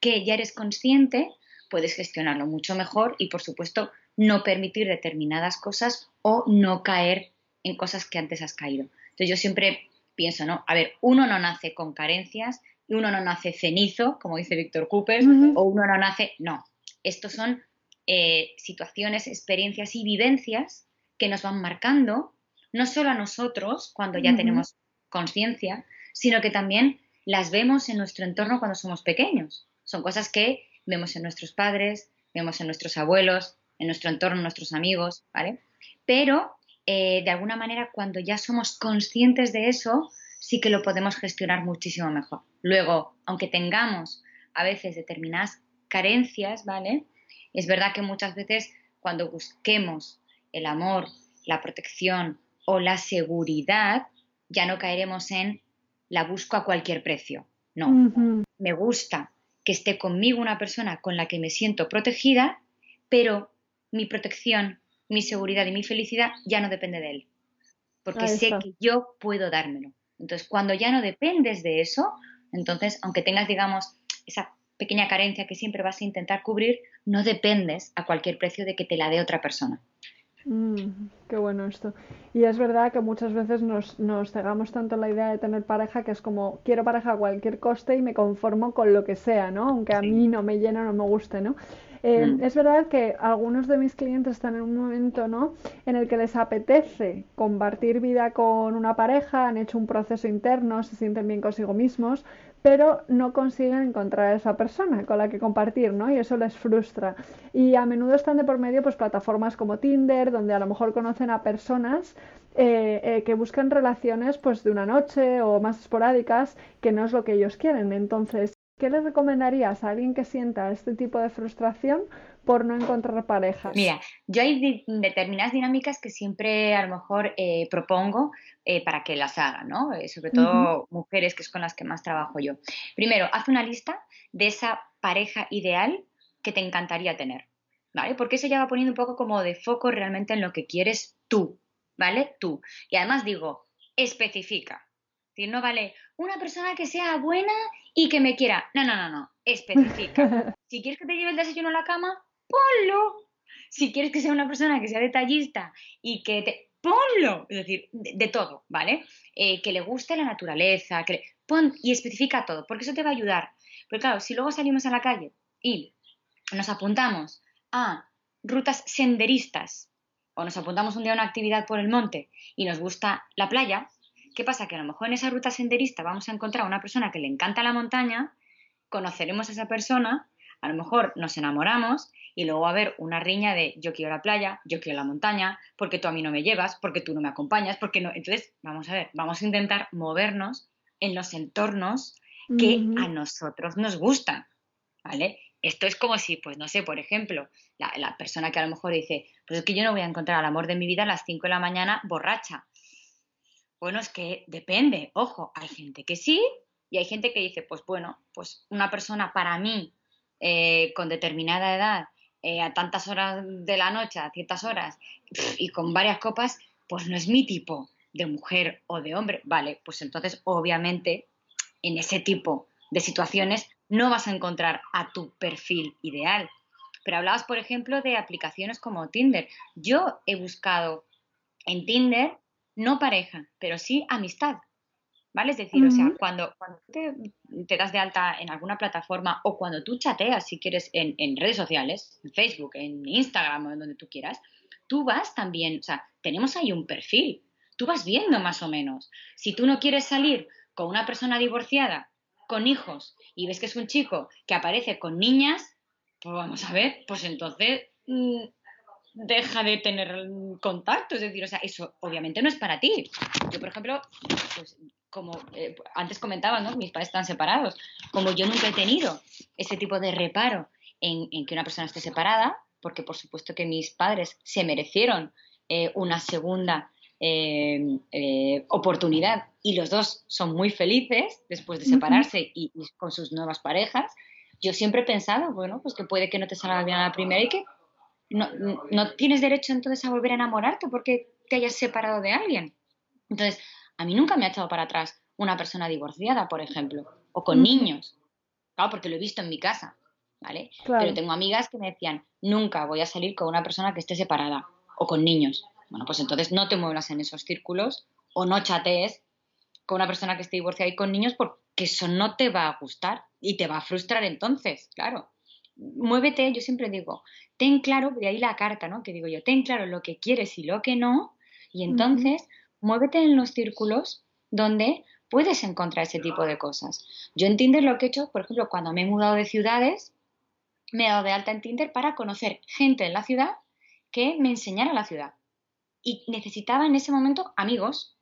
que ya eres consciente, puedes gestionarlo mucho mejor y, por supuesto, no permitir determinadas cosas o no caer en cosas que antes has caído. Entonces yo siempre pienso, ¿no? A ver, uno no nace con carencias, y uno no nace cenizo, como dice Víctor Cooper, o uno no nace, no. Estos son eh, situaciones, experiencias y vivencias que nos van marcando, no solo a nosotros cuando ya tenemos conciencia, sino que también las vemos en nuestro entorno cuando somos pequeños. Son cosas que vemos en nuestros padres, vemos en nuestros abuelos, en nuestro entorno, en nuestros amigos, ¿vale? Pero eh, de alguna manera cuando ya somos conscientes de eso, sí que lo podemos gestionar muchísimo mejor. Luego, aunque tengamos a veces determinadas carencias, ¿vale? Es verdad que muchas veces cuando busquemos el amor, la protección o la seguridad, ya no caeremos en la busco a cualquier precio. No, me gusta que esté conmigo una persona con la que me siento protegida, pero mi protección, mi seguridad y mi felicidad ya no depende de él. Porque sé que yo puedo dármelo. Entonces, cuando ya no dependes de eso, entonces, aunque tengas, digamos, esa pequeña carencia que siempre vas a intentar cubrir, no dependes a cualquier precio de que te la dé otra persona. Mm, qué bueno esto. Y es verdad que muchas veces nos, nos cegamos tanto en la idea de tener pareja que es como quiero pareja a cualquier coste y me conformo con lo que sea, ¿no? Aunque a mí no me llene o no me guste, ¿no? Eh, mm. Es verdad que algunos de mis clientes están en un momento ¿no? en el que les apetece compartir vida con una pareja, han hecho un proceso interno, se sienten bien consigo mismos, pero no consiguen encontrar a esa persona con la que compartir, ¿no? Y eso les frustra. Y a menudo están de por medio pues plataformas como Tinder, donde a lo mejor conocen a personas eh, eh, que buscan relaciones pues de una noche o más esporádicas, que no es lo que ellos quieren. Entonces, ¿Qué le recomendarías a alguien que sienta este tipo de frustración por no encontrar pareja? Mira, yo hay determinadas dinámicas que siempre a lo mejor eh, propongo eh, para que las hagan, ¿no? Eh, sobre todo mujeres, que es con las que más trabajo yo. Primero, haz una lista de esa pareja ideal que te encantaría tener, ¿vale? Porque eso ya va poniendo un poco como de foco realmente en lo que quieres tú, ¿vale? Tú. Y además digo, especifica. Si no vale una persona que sea buena y que me quiera. No, no, no, no. Especifica. Si quieres que te lleve el desayuno a la cama, ponlo. Si quieres que sea una persona que sea detallista y que te. Ponlo. Es decir, de, todo, ¿vale? Eh, que le guste la naturaleza, que pon y especifica todo, porque eso te va a ayudar. Pero claro, si luego salimos a la calle y nos apuntamos a rutas senderistas o nos apuntamos un día a una actividad por el monte y nos gusta la playa, ¿Qué pasa? Que a lo mejor en esa ruta senderista vamos a encontrar a una persona que le encanta la montaña, conoceremos a esa persona, a lo mejor nos enamoramos y luego va a haber una riña de yo quiero la playa, yo quiero la montaña, porque tú a mí no me llevas, porque tú no me acompañas, porque no. Entonces, vamos a ver, vamos a intentar movernos en los entornos que a nosotros nos gustan, ¿vale? Esto es como si, pues no sé, por ejemplo, la, la, persona que a lo mejor dice, pues es que yo no voy a encontrar al amor de mi vida a las 5 de la mañana borracha. Bueno, es que depende, ojo, hay gente que sí y hay gente que dice, pues bueno, pues una persona para mí eh, con determinada edad, eh, a tantas horas de la noche, a ciertas horas, y con varias copas, pues no es mi tipo de mujer o de hombre. Vale, pues entonces obviamente en ese tipo de situaciones no vas a encontrar a tu perfil ideal. Pero hablabas, por ejemplo, de aplicaciones como Tinder. Yo he buscado en Tinder no pareja, pero sí amistad. ¿Vale? Es decir, o sea, cuando, cuando te, te, das de alta en alguna plataforma o cuando tú chateas, si quieres, en, en, redes sociales, en Facebook, en Instagram o en donde tú quieras, tú vas también, o sea, tenemos ahí un perfil, tú vas viendo más o menos. Si tú no quieres salir con una persona divorciada, con hijos, y ves que es un chico que aparece con niñas, pues vamos a ver, pues entonces mm, deja de tener contacto. Es decir, o sea, eso obviamente no es para ti. Yo, por ejemplo, pues como eh, antes comentaba, ¿no? Mis padres están separados. Como yo nunca he tenido ese tipo de reparo en, que una persona esté separada, porque por supuesto que mis padres se merecieron eh, una segunda eh, eh, oportunidad y los dos son muy felices después de separarse y, con sus nuevas parejas, yo siempre he pensado, bueno, pues que puede que no te salga bien a la primera y que no, no tienes derecho entonces a volver a enamorarte porque te hayas separado de alguien. Entonces, a mí nunca me ha echado para atrás una persona divorciada, por ejemplo, o con niños. Claro, porque lo he visto en mi casa, ¿vale? Pero tengo amigas que me decían, nunca voy a salir con una persona que esté separada o con niños. Bueno, pues entonces no te muevas en esos círculos o no chatees con una persona que esté divorciada y con niños porque eso no te va a gustar y te va a frustrar entonces, claro. Muévete, yo siempre digo, ten claro, de ahí la carta, ¿no? Que digo yo, ten claro lo que quieres y lo que no, y entonces muévete en los círculos donde puedes encontrar ese tipo de cosas. Yo en Tinder lo que he hecho, por ejemplo, cuando me he mudado de ciudades, me he dado de alta en Tinder para conocer gente en la ciudad que me enseñara la ciudad. Y necesitaba en ese momento amigos.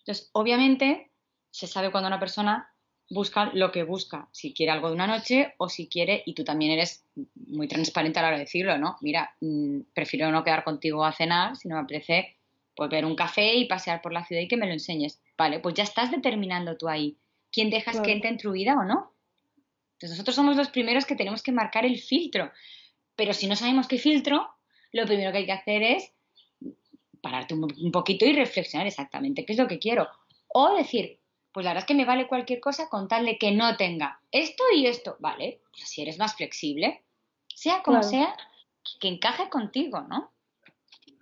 Entonces, obviamente, se sabe cuando una persona busca lo que busca, si quiere algo de una noche o si quiere, y tú también eres muy transparente a la hora de decirlo, ¿no? Mira, mm, prefiero no quedar contigo a cenar, si no me apetece pues ver un café y pasear por la ciudad y que me lo enseñes. Vale, pues ya estás determinando tú ahí quién dejas que entre en tu vida o no. Entonces nosotros somos los primeros que tenemos que marcar el filtro. Pero si no sabemos qué filtro, lo primero que hay que hacer es pararte un, poquito y reflexionar exactamente qué es lo que quiero. O decir, pues la verdad es que me vale cualquier cosa con tal de que no tenga esto y esto. Vale, pues si eres más flexible, sea como sea, que encaje contigo, ¿no?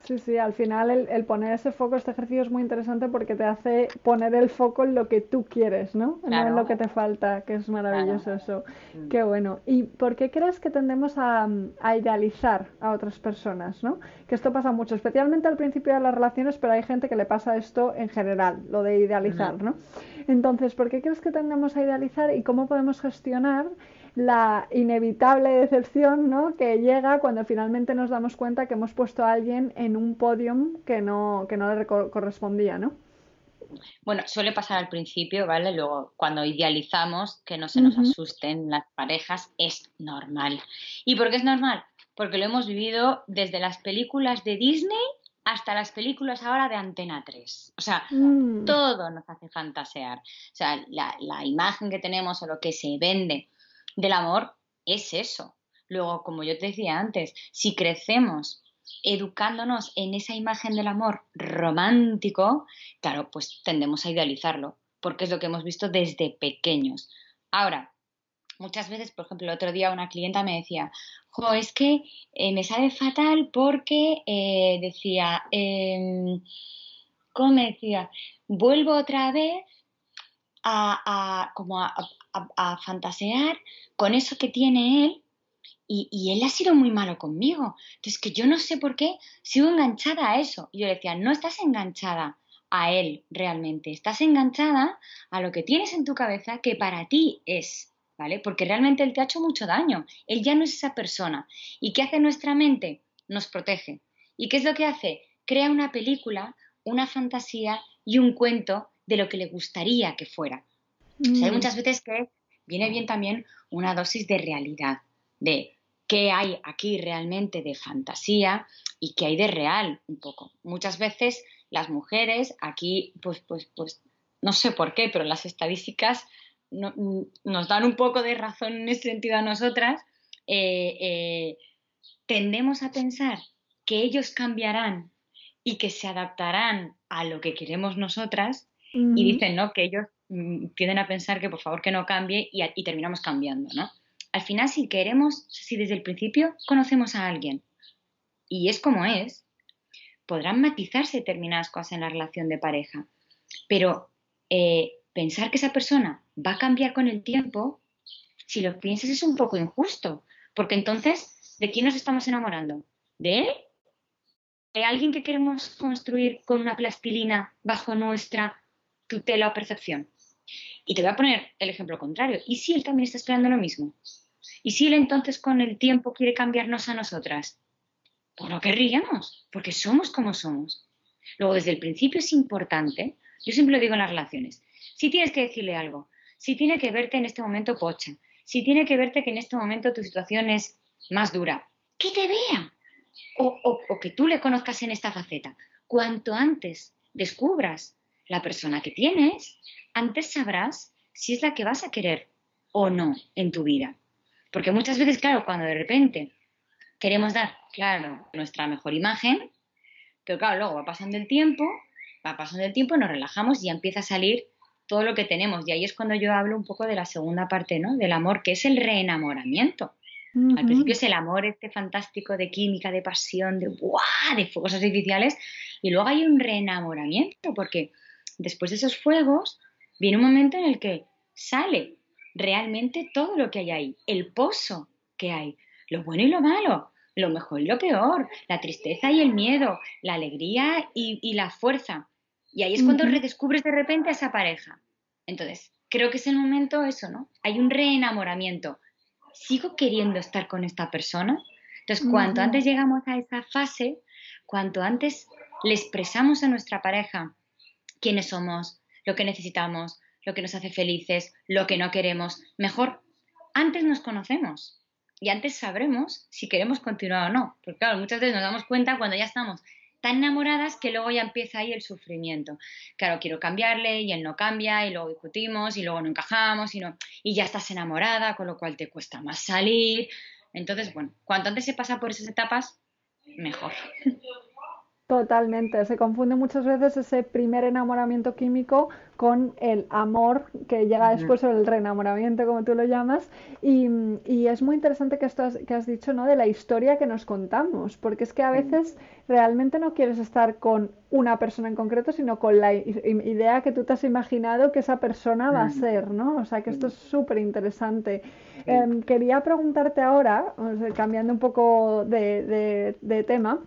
Sí, sí, al final el, poner ese foco, este ejercicio es muy interesante porque te hace poner el foco en lo que tú quieres, ¿no? No en lo que te falta, que es maravilloso eso. Mm. Qué bueno. ¿Y por qué crees que tendemos a, idealizar a otras personas, ¿no? Que esto pasa mucho, especialmente al principio de las relaciones, pero hay gente que le pasa esto en general, lo de idealizar, ¿no? Entonces, ¿por qué crees que tendemos a idealizar y cómo podemos gestionar la inevitable decepción ¿no? que llega cuando finalmente nos damos cuenta que hemos puesto a alguien en un podium que no, que no le correspondía, ¿no? Bueno, suele pasar al principio, ¿vale? Luego, cuando idealizamos, que no se nos asusten las parejas, es normal. ¿Y por qué es normal? Porque lo hemos vivido desde las películas de Disney hasta las películas ahora de Antena 3. O sea, mm. todo nos hace fantasear. O sea, la, la, imagen que tenemos o lo que se vende del amor es eso. Luego, como yo te decía antes, si crecemos educándonos en esa imagen del amor romántico, claro, pues tendemos a idealizarlo, porque es lo que hemos visto desde pequeños. Ahora, muchas veces, por ejemplo, el otro día una clienta me decía, jo, es que eh, me sale fatal porque eh, decía, eh, ¿cómo me decía? Vuelvo otra vez a, como a, a, fantasear con eso que tiene él y, él ha sido muy malo conmigo. Entonces, que yo no sé por qué sigo enganchada a eso. Y yo le decía, no estás enganchada a él realmente, estás enganchada a lo que tienes en tu cabeza que para ti es, ¿vale? Porque realmente él te ha hecho mucho daño. Él ya no es esa persona. ¿Y qué hace nuestra mente? Nos protege. ¿Y qué es lo que hace? Crea una película, una fantasía y un cuento de lo que le gustaría que fuera hay mm. muchas veces que viene bien también una dosis de realidad, de qué hay aquí realmente de fantasía y qué hay de real un poco. Muchas veces las mujeres aquí, pues, pues, pues, no sé por qué, pero las estadísticas nos dan un poco de razón en ese sentido a nosotras. Eh, eh, tendemos a pensar que ellos cambiarán y que se adaptarán a lo que queremos nosotras y dicen, ¿no? Que ellos Mm, tienden a pensar que por favor que no cambie y, terminamos cambiando, ¿no? Al final, si queremos, si desde el principio conocemos a alguien y es como es, podrán matizarse determinadas cosas en la relación de pareja, pero eh, pensar que esa persona va a cambiar con el tiempo, si lo piensas es un poco injusto, porque entonces, ¿de quién nos estamos enamorando? ¿De él? ¿De alguien que queremos construir con una plastilina bajo nuestra tutela o percepción? Y te voy a poner el ejemplo contrario. ¿Y si él también está esperando lo mismo? ¿Y si él entonces con el tiempo quiere cambiarnos a nosotras? Pues no querríamos, porque somos como somos. Luego, desde el principio es importante, yo siempre lo digo en las relaciones, si tienes que decirle algo, si tiene que verte en este momento pocha, si tiene que verte que en este momento tu situación es más dura, que te vea o, o que tú le conozcas en esta faceta. Cuanto antes descubras la persona que tienes, antes sabrás si es la que vas a querer o no en tu vida. Porque muchas veces, claro, cuando de repente queremos dar, claro, nuestra mejor imagen, pero claro, luego va pasando el tiempo, va pasando el tiempo, nos relajamos y ya empieza a salir todo lo que tenemos. Y ahí es cuando yo hablo un poco de la segunda parte, ¿no? Del amor, que es el reenamoramiento. Al principio es el amor este fantástico de química, de pasión, de ¡buah! de fuegos artificiales. Y luego hay un reenamoramiento, porque después de esos fuegos viene un momento en el que sale realmente todo lo que hay ahí, el pozo que hay, lo bueno y lo malo, lo mejor y lo peor, la tristeza y el miedo, la alegría y, la fuerza. Y ahí es cuando redescubres de repente a esa pareja. Entonces, creo que es el momento eso, ¿no? Hay un reenamoramiento. ¿Sigo queriendo estar con esta persona? Entonces, cuanto antes llegamos a esa fase, cuanto antes le expresamos a nuestra pareja quiénes somos, lo que necesitamos, lo que nos hace felices, lo que no queremos, mejor antes nos conocemos y antes sabremos si queremos continuar o no. Porque claro, muchas veces nos damos cuenta cuando ya estamos tan enamoradas que luego ya empieza ahí el sufrimiento. Claro, quiero cambiarle y él no cambia y luego discutimos y luego no encajamos y, no, y ya estás enamorada, con lo cual te cuesta más salir. Entonces, bueno, cuanto antes se pasa por esas etapas, mejor. Totalmente, se confunde muchas veces ese primer enamoramiento químico con el amor que llega después o el reenamoramiento, como tú lo llamas. Y, es muy interesante que esto has, que has dicho, ¿no? De la historia que nos contamos, porque es que a veces realmente no quieres estar con una persona en concreto, sino con la idea que tú te has imaginado que esa persona va a ser, ¿no? O sea que esto es súper interesante. Em, quería preguntarte ahora, cambiando un poco de, de tema,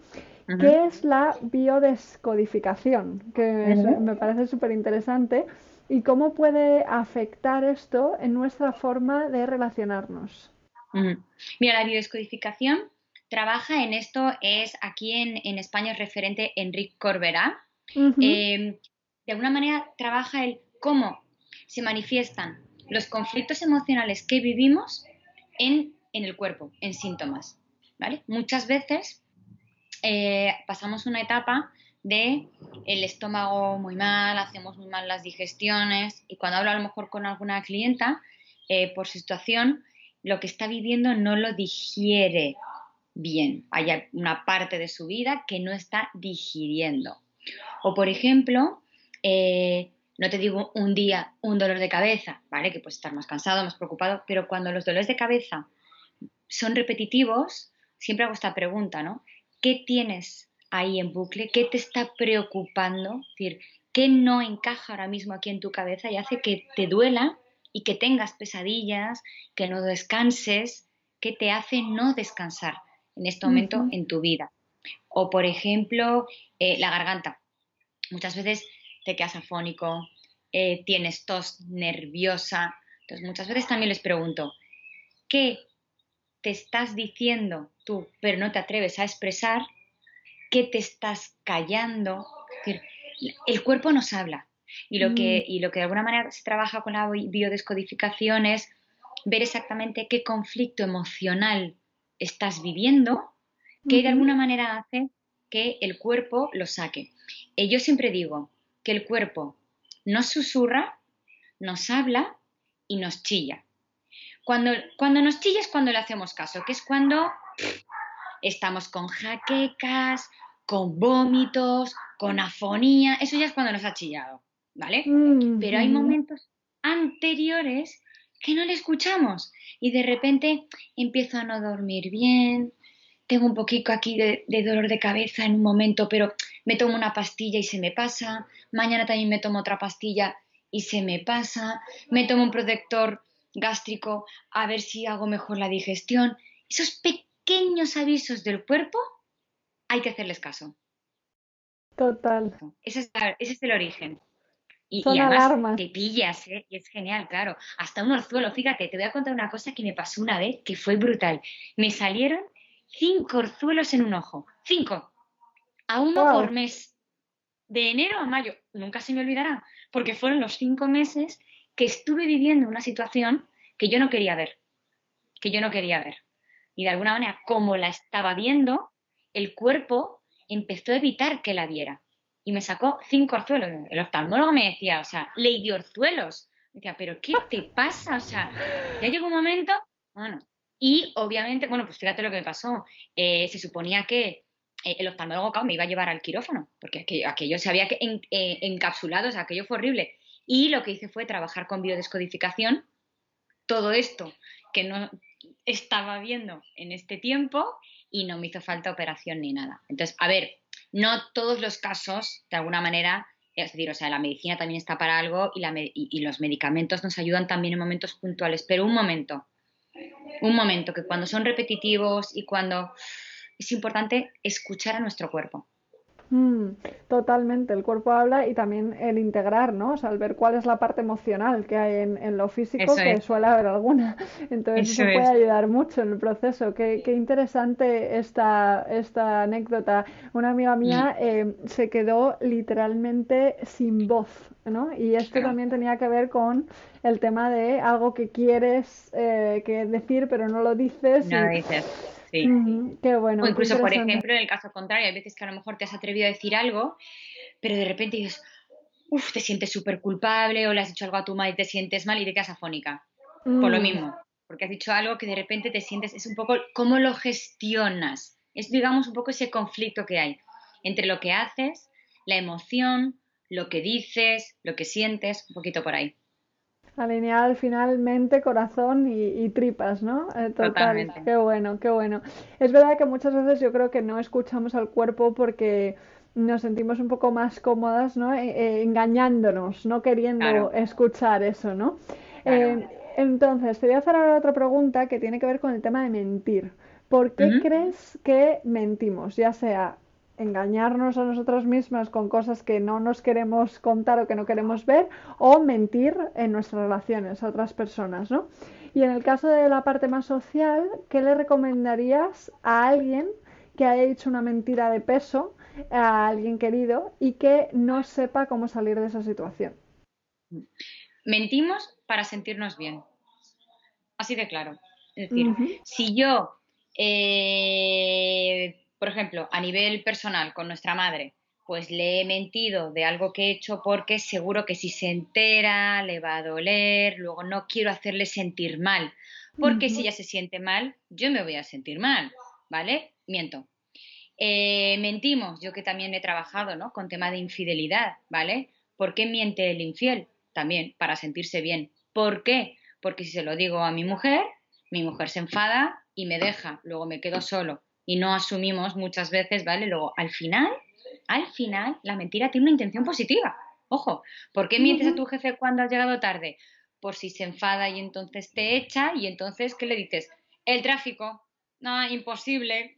¿Qué es la biodescodificación? Que me parece súper interesante. ¿Y cómo puede afectar esto en nuestra forma de relacionarnos? Mira, la biodescodificación trabaja en esto, es aquí en, España es referente Enrique Corberá. Em, de alguna manera trabaja el cómo se manifiestan los conflictos emocionales que vivimos en, en el cuerpo, en síntomas. ¿vale? Muchas veces eh, pasamos una etapa de el estómago muy mal, hacemos muy mal las digestiones y cuando hablo a lo mejor con alguna clienta, eh, por situación, lo que está viviendo no lo digiere bien. Hay una parte de su vida que no está digiriendo. O por ejemplo, eh, no te digo un día un dolor de cabeza, ¿vale? Que puedes estar más cansado, más preocupado, pero cuando los dolores de cabeza son repetitivos, siempre hago esta pregunta, ¿no? Qué tienes ahí en bucle, qué te está preocupando, es decir, qué no encaja ahora mismo aquí en tu cabeza y hace que te duela y que tengas pesadillas, que no descanses, qué te hace no descansar en este momento en tu vida. O, por ejemplo, eh, la garganta. Muchas veces te quedas afónico, eh, tienes tos nerviosa. Entonces, muchas veces también les pregunto, ¿qué te estás diciendo tú, pero no te atreves a expresar, qué te estás callando. el cuerpo nos habla. Y lo, que, mm. y lo que de alguna manera se trabaja con la biodescodificación es ver exactamente qué conflicto emocional estás viviendo, que de alguna manera hace que el cuerpo lo saque. Y yo siempre digo que el cuerpo nos susurra, nos habla y nos chilla. Cuando, cuando nos chilla es cuando le hacemos caso, que es cuando estamos con jaquecas, con vómitos, con afonía, eso ya es cuando nos ha chillado, ¿vale? Mm, Pero hay momentos anteriores que no le escuchamos y de repente empiezo a no dormir bien, tengo un poquito aquí de, de, dolor de cabeza en un momento, pero me tomo una pastilla y se me pasa, mañana también me tomo otra pastilla y se me pasa, me tomo un protector gástrico, a ver si hago mejor la digestión. Esos pequeños avisos del cuerpo hay que hacerles caso. Total. Ese es, el origen. Y, Son además te pillas, ¿eh? y es genial, claro. Hasta un orzuelo, fíjate, te voy a contar una cosa que me pasó una vez que fue brutal. Me salieron cinco orzuelos en un ojo. Cinco. A uno por mes. De enero a mayo. Nunca se me olvidará, porque fueron los cinco meses que estuve viviendo una situación que yo no quería ver, que yo no quería ver. Y de alguna manera, como la estaba viendo, el cuerpo empezó a evitar que la viera. y me sacó cinco orzuelos. El oftalmólogo me decía, o sea, ley orzuelos. Me decía, pero ¿qué te pasa? O sea, ya llegó un momento, bueno, y obviamente, bueno, pues fíjate lo que me pasó. Eh, se suponía que eh, el oftalmólogo me iba a llevar al quirófano, porque aquello, se había eh, encapsulado, o sea, aquello fue horrible. Y lo que hice fue trabajar con biodescodificación, todo esto que no estaba viendo en este tiempo y no me hizo falta operación ni nada. Entonces, a ver, no todos los casos, de alguna manera, es decir, o sea, la medicina también está para algo y, y los medicamentos nos ayudan también en momentos puntuales, pero un momento, un momento, que cuando son repetitivos y cuando es importante escuchar a nuestro cuerpo. Mm, totalmente, el cuerpo habla y también el integrar, ¿no? O sea, el ver cuál es la parte emocional que hay en, lo físico, que suele haber alguna. Entonces eso, puede ayudar mucho en el proceso. Qué, qué interesante esta, esta anécdota. Una amiga mía eh, se quedó literalmente sin voz, ¿no? Y esto también tenía que ver con el tema de algo que quieres eh, que decir pero no lo dices. No lo dices Sí. qué bueno. O incluso, por ejemplo, en el caso contrario, hay veces que a lo mejor te has atrevido a decir algo, pero de repente dices, uff, te sientes súper culpable o le has dicho algo a tu madre y te sientes mal y te quedas afónica. Por lo mm. mismo, porque has dicho algo que de repente te sientes, es un poco cómo lo gestionas. Es, digamos, un poco ese conflicto que hay entre lo que haces, la emoción, lo que dices, lo que sientes, un poquito por ahí alinear finalmente corazón y, tripas, ¿no? Eh, total, qué bueno, qué bueno. Es verdad que muchas veces yo creo que no escuchamos al cuerpo porque nos sentimos un poco más cómodas, ¿no? E, e, engañándonos, no queriendo escuchar eso, ¿no? Eh, entonces, te voy a hacer ahora otra pregunta que tiene que ver con el tema de mentir. ¿Por qué crees que mentimos? Ya sea engañarnos a nosotros mismos con cosas que no nos queremos contar o que no queremos ver o mentir en nuestras relaciones a otras personas, ¿no? Y en el caso de la parte más social, ¿qué le recomendarías a alguien que haya hecho una mentira de peso a alguien querido y que no sepa cómo salir de esa situación? Mentimos para sentirnos bien. Así de claro. Es decir, si yo eh, por ejemplo, a nivel personal con nuestra madre, pues le he mentido de algo que he hecho porque seguro que si se entera le va a doler, luego no quiero hacerle sentir mal, porque si ella se siente mal, yo me voy a sentir mal, ¿vale? Miento. Eh, mentimos, yo que también he trabajado, ¿no? Con tema de infidelidad, ¿vale? ¿Por qué miente el infiel? También, para sentirse bien. ¿Por qué? Porque si se lo digo a mi mujer, mi mujer se enfada y me deja, luego me quedo solo y no asumimos muchas veces, ¿vale? Luego, al final, al final, la mentira tiene una intención positiva. Ojo, ¿por qué mientes a tu jefe cuando has llegado tarde? Por si se enfada y entonces te echa y entonces, ¿qué le dices? El tráfico, nada, imposible.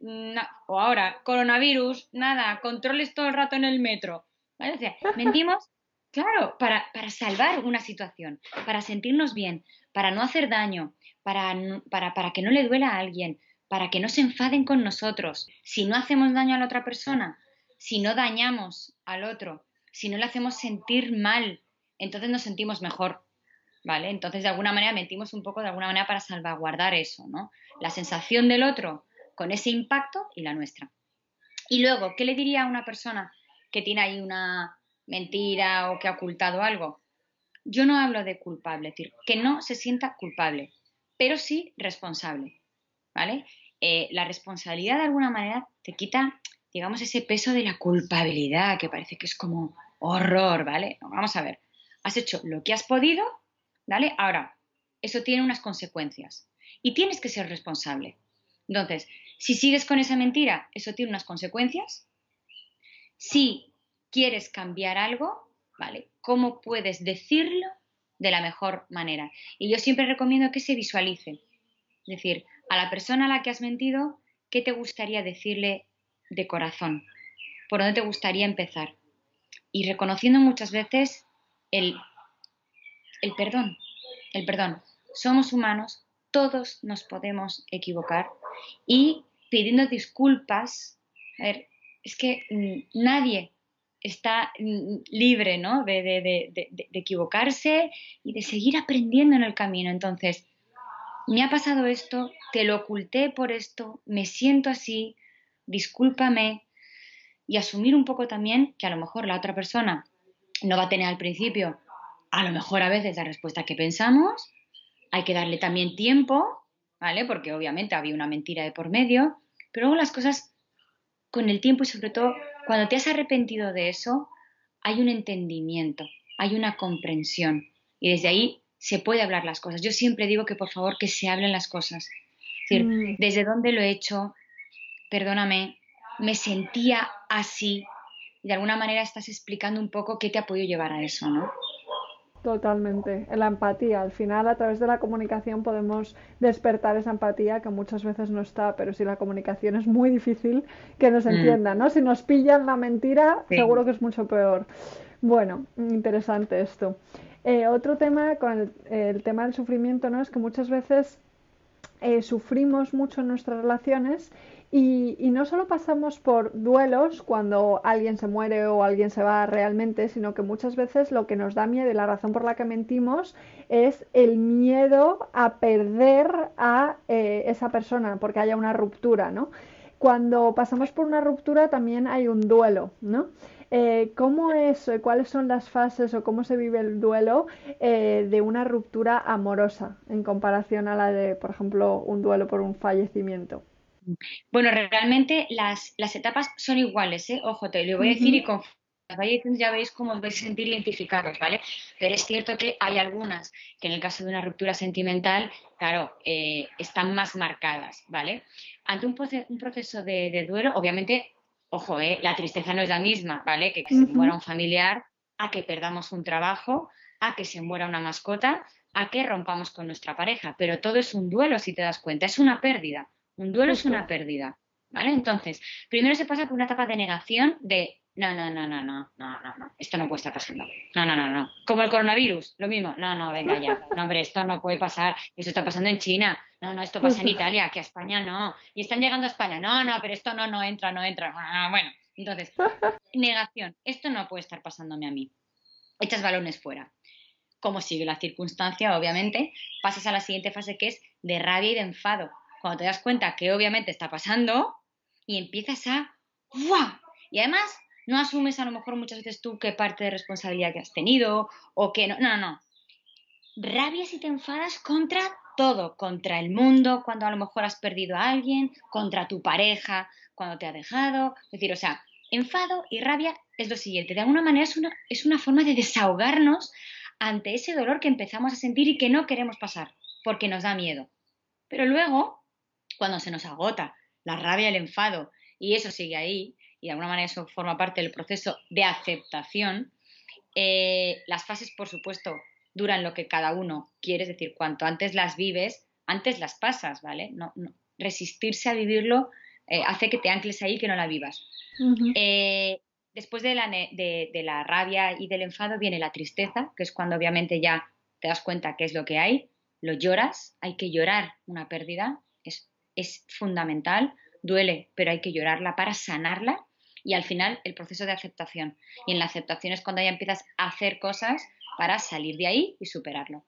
o ahora, coronavirus, nada, controles todo el rato en el metro. ¿Vale? O sea, mentimos, claro, para, para, salvar una situación, para sentirnos bien, para no hacer daño, para, para, para que no le duela a alguien, para que no se enfaden con nosotros. Si no hacemos daño a la otra persona, si no dañamos al otro, si no le hacemos sentir mal, entonces nos sentimos mejor. ¿Vale? Entonces, de alguna manera, mentimos un poco, de alguna manera, para salvaguardar eso, ¿no? La sensación del otro con ese impacto y la nuestra. Y luego, ¿qué le diría a una persona que tiene ahí una mentira o que ha ocultado algo? Yo no hablo de culpable, es decir, que no se sienta culpable, pero sí responsable. ¿Vale? Eh, la responsabilidad de alguna manera te quita, digamos, ese peso de la culpabilidad, que parece que es como horror, ¿vale? vamos a ver, has hecho lo que has podido, ¿vale? Ahora, eso tiene unas consecuencias y tienes que ser responsable. Entonces, si sigues con esa mentira, eso tiene unas consecuencias. Si quieres cambiar algo, ¿vale? ¿Cómo puedes decirlo de la mejor manera? Y yo siempre recomiendo que se visualice. Es decir, a la persona a la que has mentido, ¿qué te gustaría decirle de corazón? ¿Por dónde te gustaría empezar? Y reconociendo muchas veces el, el perdón, el perdón. Somos humanos, todos nos podemos equivocar y pidiendo disculpas, a ver, es que mm, nadie está mm, libre ¿no? de, de, equivocarse y de seguir aprendiendo en el camino. Entonces, me ha pasado esto, te lo oculté por esto, me siento así, discúlpame, y asumir un poco también que a lo mejor la otra persona no va a tener al principio, a lo mejor a veces la respuesta que pensamos, hay que darle también tiempo, ¿vale? Porque obviamente había una mentira de por medio, pero luego las cosas con el tiempo y sobre todo cuando te has arrepentido de eso, hay un entendimiento, hay una comprensión y desde ahí se puede hablar las cosas. Yo siempre digo que por favor que se hablen las cosas. Es decir, mm. desde dónde lo he hecho, perdóname, me sentía así. Y de alguna manera estás explicando un poco qué te ha podido llevar a eso, ¿no? Totalmente, la empatía. Al final, a través de la comunicación podemos despertar esa empatía que muchas veces no está, pero si la comunicación es muy difícil que nos mm. entiendan, ¿no? Si nos pillan la mentira, seguro que es mucho peor. Bueno, interesante esto. Eh, otro tema con el, tema del sufrimiento, ¿no? Es que muchas veces eh, sufrimos mucho en nuestras relaciones y, no solo pasamos por duelos cuando alguien se muere o alguien se va realmente, sino que muchas veces lo que nos da miedo y la razón por la que mentimos es el miedo a perder a eh, esa persona porque haya una ruptura, ¿no? Cuando pasamos por una ruptura también hay un duelo, ¿no? Eh, ¿Cómo es, cuáles son las fases o cómo se vive el duelo eh, de una ruptura amorosa en comparación a la de, por ejemplo, un duelo por un fallecimiento? Bueno, realmente las, etapas son iguales, ¿eh? Ojo, te lo voy a decir y con ya veis cómo os vais a sentir identificados, ¿vale? Pero es cierto que hay algunas que en el caso de una ruptura sentimental, claro, eh, están más marcadas, ¿vale? Ante un, proceso de, duelo, obviamente, ojo, ¿eh? la tristeza no es la misma, ¿vale? Que, se muera un familiar, a que perdamos un trabajo, a que se muera una mascota, a que rompamos con nuestra pareja, pero todo es un duelo si te das cuenta, es una pérdida. Un duelo es una pérdida, ¿vale? Entonces, primero se pasa por una etapa de negación de no, no, no, no, no, no, no, no, esto no puede estar pasando. No, no, no, no. Como el coronavirus, lo mismo. No, no, venga ya. No, hombre, esto no puede pasar. Esto está pasando en China. No, no, esto pasa en Italia, que a España no. Y están llegando a España. No, no, pero esto no, no entra, no entra. Ah, bueno, entonces, negación. Esto no puede estar pasándome a mí. Echas balones fuera. Como sigue la circunstancia, obviamente, pasas a la siguiente fase que es de rabia y de enfado cuando te das cuenta que obviamente está pasando y empiezas a ¡Wow! Y además no asumes a lo mejor muchas veces tú qué parte de responsabilidad que has tenido o que no, no, no. Rabias y te enfadas contra todo, contra el mundo, cuando a lo mejor has perdido a alguien, contra tu pareja, cuando te ha dejado. Es decir, o sea, enfado y rabia es lo siguiente. De alguna manera es una, es una forma de desahogarnos ante ese dolor que empezamos a sentir y que no queremos pasar, porque nos da miedo. Pero luego cuando se nos agota la rabia, el enfado, y eso sigue ahí, y de alguna manera eso forma parte del proceso de aceptación, eh, las fases, por supuesto, duran lo que cada uno quiere, es decir, cuanto antes las vives, antes las pasas, ¿vale? No, resistirse a vivirlo eh, hace que te ancles ahí y que no la vivas. Eh, después de la, de la rabia y del enfado viene la tristeza, que es cuando obviamente ya te das cuenta qué es lo que hay, lo lloras, hay que llorar una pérdida, es es fundamental, duele, pero hay que llorarla para sanarla y al final el proceso de aceptación. Y en la aceptación es cuando ya empiezas a hacer cosas para salir de ahí y superarlo.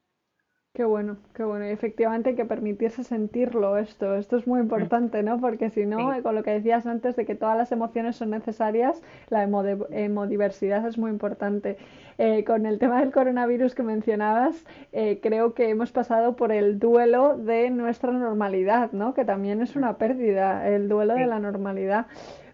Qué bueno, qué bueno. Y efectivamente hay que permitirse sentirlo esto. Esto es muy mm. importante, ¿no? Porque si no, con lo que decías antes de que todas las emociones son necesarias, la hemodiversidad es muy importante. Eh, con el tema del coronavirus que mencionabas, eh, creo que hemos pasado por el duelo de nuestra normalidad, ¿no? Que también es una pérdida, el duelo de la normalidad.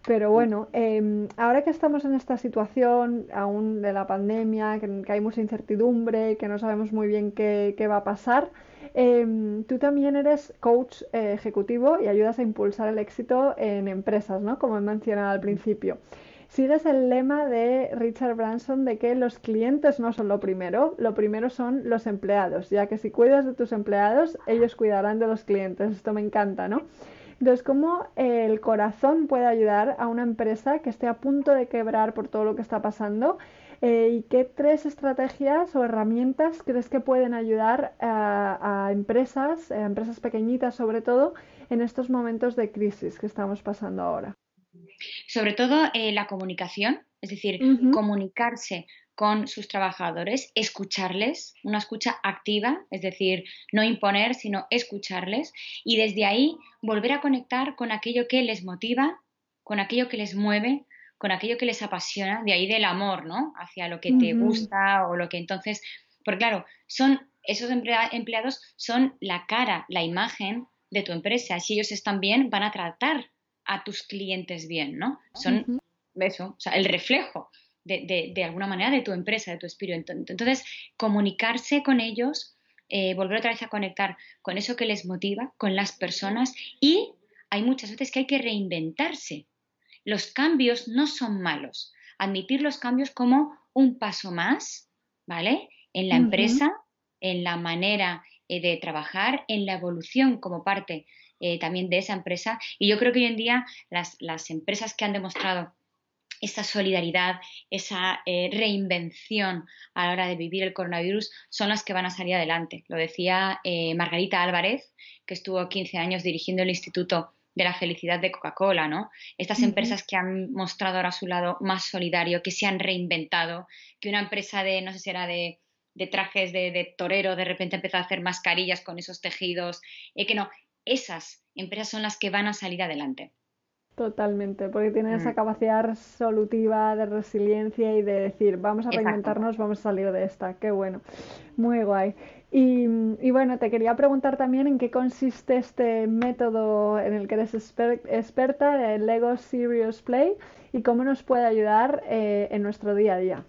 Pero bueno, em, ahora que estamos en esta situación aún de la pandemia, que, hay mucha incertidumbre, que no sabemos muy bien qué, va a pasar, em, tú también eres coach eh, ejecutivo y ayudas a impulsar el éxito en empresas, ¿no? Como he mencionado al principio. Sigues el lema de Richard Branson de que los clientes no son lo primero, lo primero son los empleados, ya que si cuidas de tus empleados, ellos cuidarán de los clientes. Esto me encanta, ¿no? Entonces, ¿cómo el corazón puede ayudar a una empresa que esté a punto de quebrar por todo lo que está pasando? Eh, ¿Y qué tres estrategias o herramientas crees que pueden ayudar a, empresas, a empresas pequeñitas sobre todo, en estos momentos de crisis que estamos pasando ahora? Sobre todo eh, la comunicación, es decir, comunicarse con sus trabajadores, escucharles, una escucha activa, es decir, no imponer, sino escucharles y desde ahí volver a conectar con aquello que les motiva, con aquello que les mueve, con aquello que les apasiona, de ahí del amor, ¿no? Hacia lo que te gusta o lo que entonces, porque claro, son esos empleados son la cara, la imagen de tu empresa. Si ellos están bien, van a tratar a tus clientes bien, ¿no? Son eso, o sea, el reflejo de, de, alguna manera de tu empresa, de tu espíritu. Entonces, comunicarse con ellos, eh, volver otra vez a conectar con eso que les motiva, con las personas y hay muchas veces que hay que reinventarse. Los cambios no son malos. Admitir los cambios como un paso más, ¿vale? En la empresa, en la manera eh, de trabajar, en la evolución como parte eh, también de esa empresa. Y yo creo que hoy en día las, las empresas que han demostrado esa solidaridad, esa eh, reinvención a la hora de vivir el coronavirus son las que van a salir adelante. Lo decía Margarita Álvarez, que estuvo 15 años dirigiendo el Instituto de la Felicidad de Coca-Cola, ¿no? Estas empresas que han mostrado ahora su lado más solidario, que se han reinventado, que una empresa de, no sé si era de de trajes de, torero, de repente empezó a hacer mascarillas con esos tejidos, eh, que no, esas empresas son las que van a salir adelante. Totalmente, porque tienen esa mm. capacidad solutiva de resiliencia y de decir, vamos a reinventarnos, vamos a salir de esta. Qué bueno, muy guay. Y, y, bueno, te quería preguntar también en qué consiste este método en el que eres experta, el Lego Serious Play, y cómo nos puede ayudar eh, en nuestro día a día.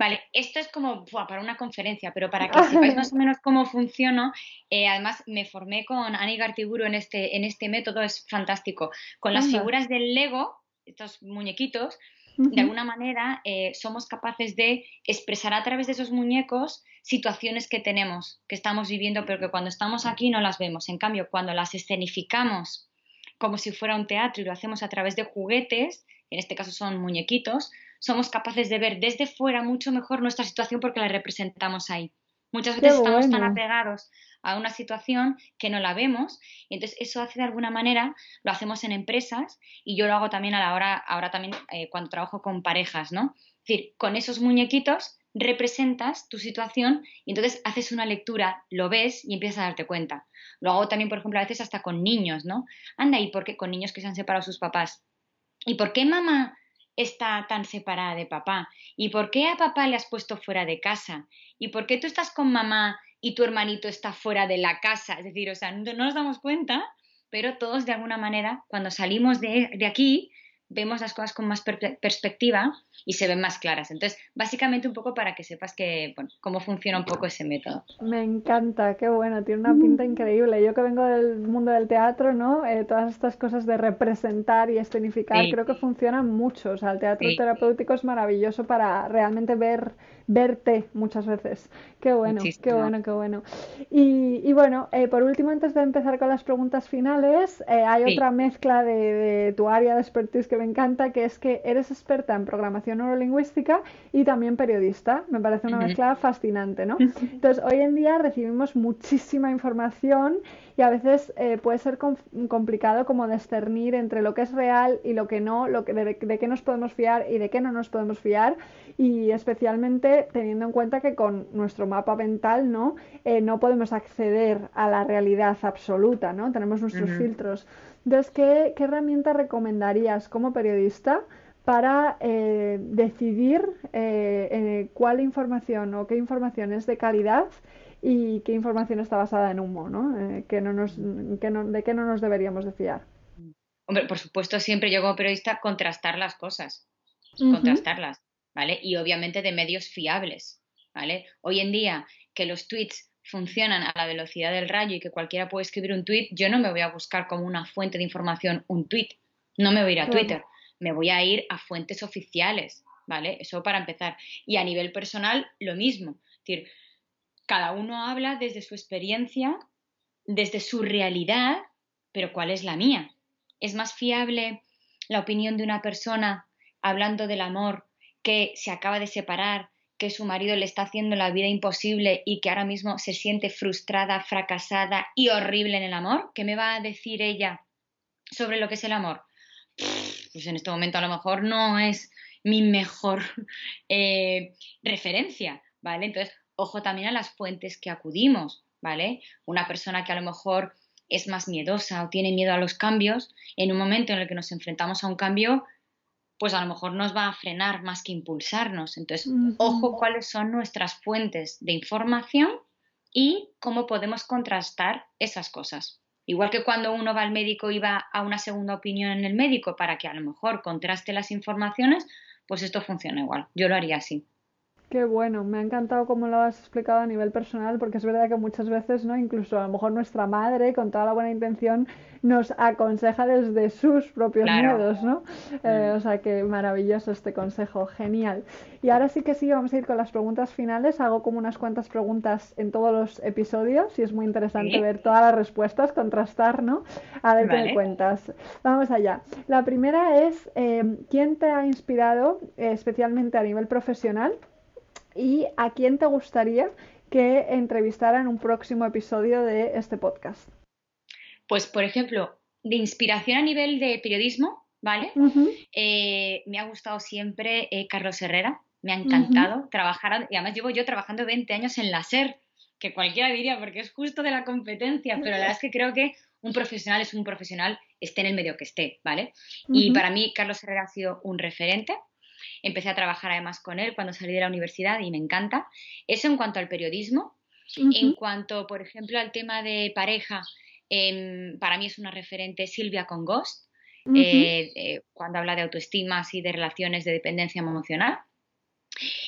Vale, esto es como para una conferencia, pero para que sepáis más o menos cómo funciona, eh, además me formé con Ani Gartiburu en este, en este método, es fantástico. Con las figuras del Lego, estos muñequitos, de alguna manera eh, somos capaces de expresar a través de esos muñecos situaciones que tenemos, que estamos viviendo, pero que cuando estamos aquí no las vemos. En cambio, cuando las escenificamos como si fuera un teatro y lo hacemos a través de juguetes, en este caso son muñequitos, somos capaces de ver desde fuera mucho mejor nuestra situación porque la representamos ahí. Muchas veces estamos tan apegados a una situación que no la vemos y entonces eso hace de alguna manera, lo hacemos en empresas y yo lo hago también a la hora, ahora también eh, cuando trabajo con parejas, ¿no? Es decir, con esos muñequitos representas tu situación y entonces haces una lectura, lo ves y empiezas a darte cuenta. Lo hago también, por ejemplo, a veces hasta con niños, ¿no? Anda, ¿y por qué con niños que se han separado sus papás? ¿Y por qué mamá está tan separada de papá? ¿Y por qué a papá le has puesto fuera de casa? ¿Y por qué tú estás con mamá y tu hermanito está fuera de la casa? Es decir, o sea, no, nos damos cuenta, pero todos de alguna manera, cuando salimos de, de aquí, vemos las cosas con más perspectiva y se ven más claras. Entonces, básicamente un poco para que sepas que, bueno, cómo funciona un poco ese método. Me encanta, qué bueno, tiene una pinta increíble. Yo que vengo del mundo del teatro, ¿no? Eh, todas estas cosas de representar y escenificar creo que funcionan mucho. O sea, el teatro terapéutico es maravilloso para realmente ver verte muchas veces. Qué bueno, qué bueno, qué bueno. Y, bueno, eh, por último, antes de empezar con las preguntas finales, eh, hay otra mezcla de, tu área de expertise que me encanta, que es que eres experta en programación neurolingüística y también periodista. Me parece una mezcla fascinante, ¿no? Entonces, hoy en día recibimos muchísima información y a veces eh, puede ser complicado como discernir entre lo que es real y lo que no, lo que, de, de qué nos podemos fiar y de qué no nos podemos fiar y especialmente teniendo en cuenta que con nuestro mapa mental no, eh, no podemos acceder a la realidad absoluta, ¿no? tenemos nuestros filtros. Entonces, ¿qué, ¿qué, herramienta recomendarías como periodista para eh, decidir eh, cuál información o qué información es de calidad y qué información está basada en humo, ¿no? que no nos, que no, de qué no nos deberíamos de fiar? Hombre, por supuesto, siempre yo como periodista contrastar las cosas, contrastarlas. ¿vale? Y obviamente de medios fiables, ¿vale? Hoy en día que los tweets funcionan a la velocidad del rayo y que cualquiera puede escribir un tweet, yo no me voy a buscar como una fuente de información un tweet, no me voy a ir a Twitter, me voy a ir a fuentes oficiales, ¿vale? Eso para empezar. Y a nivel personal, lo mismo. Es decir, cada uno habla desde su experiencia, desde su realidad, pero ¿cuál es la mía? ¿Es más fiable la opinión de una persona hablando del amor que se acaba de separar, que su marido le está haciendo la vida imposible y que ahora mismo se siente frustrada, fracasada y horrible en el amor? ¿Qué me va a decir ella sobre lo que es el amor? Pues en este momento a lo mejor no es mi mejor eh, referencia, ¿vale? Entonces, ojo también a las fuentes que acudimos, ¿vale? Una persona que a lo mejor es más miedosa o tiene miedo a los cambios, en un momento en el que nos enfrentamos a un cambio, pues a lo mejor nos va a frenar más que impulsarnos. Entonces, ojo cuáles son nuestras fuentes de información y cómo podemos contrastar esas cosas. Igual que cuando uno va al médico y va a una segunda opinión en el médico para que a lo mejor contraste las informaciones, pues esto funciona igual. Yo lo haría así. Qué bueno, me ha encantado cómo lo has explicado a nivel personal, porque es verdad que muchas veces, ¿no? Incluso a lo mejor nuestra madre, con toda la buena intención, nos aconseja desde sus propios miedos, ¿no? Eh, mm. o sea que maravilloso este consejo, genial. Y ahora sí que sí, vamos a ir con las preguntas finales. Hago como unas cuantas preguntas en todos los episodios y es muy interesante ver todas las respuestas, contrastar, ¿no? A ver qué me cuentas. Vamos allá. La primera es, eh, ¿quién te ha inspirado eh, especialmente a nivel profesional? Y a quién te gustaría que entrevistara en un próximo episodio de este podcast. Pues, por ejemplo, de inspiración a nivel de periodismo, ¿vale? Eh, me ha gustado siempre eh, Carlos Herrera, me ha encantado trabajar, y además llevo yo trabajando 20 años en la SER, que cualquiera diría, porque es justo de la competencia, pero la verdad es que creo que un profesional es un profesional, esté en el medio que esté, ¿vale? Y para mí Carlos Herrera ha sido un referente, Empecé a trabajar además con él cuando salí de la universidad y me encanta. Eso en cuanto al periodismo. En cuanto, por ejemplo, al tema de pareja, em, para mí es una referente Silvia Congost, eh, eh, cuando habla de autoestima y de relaciones de dependencia emocional.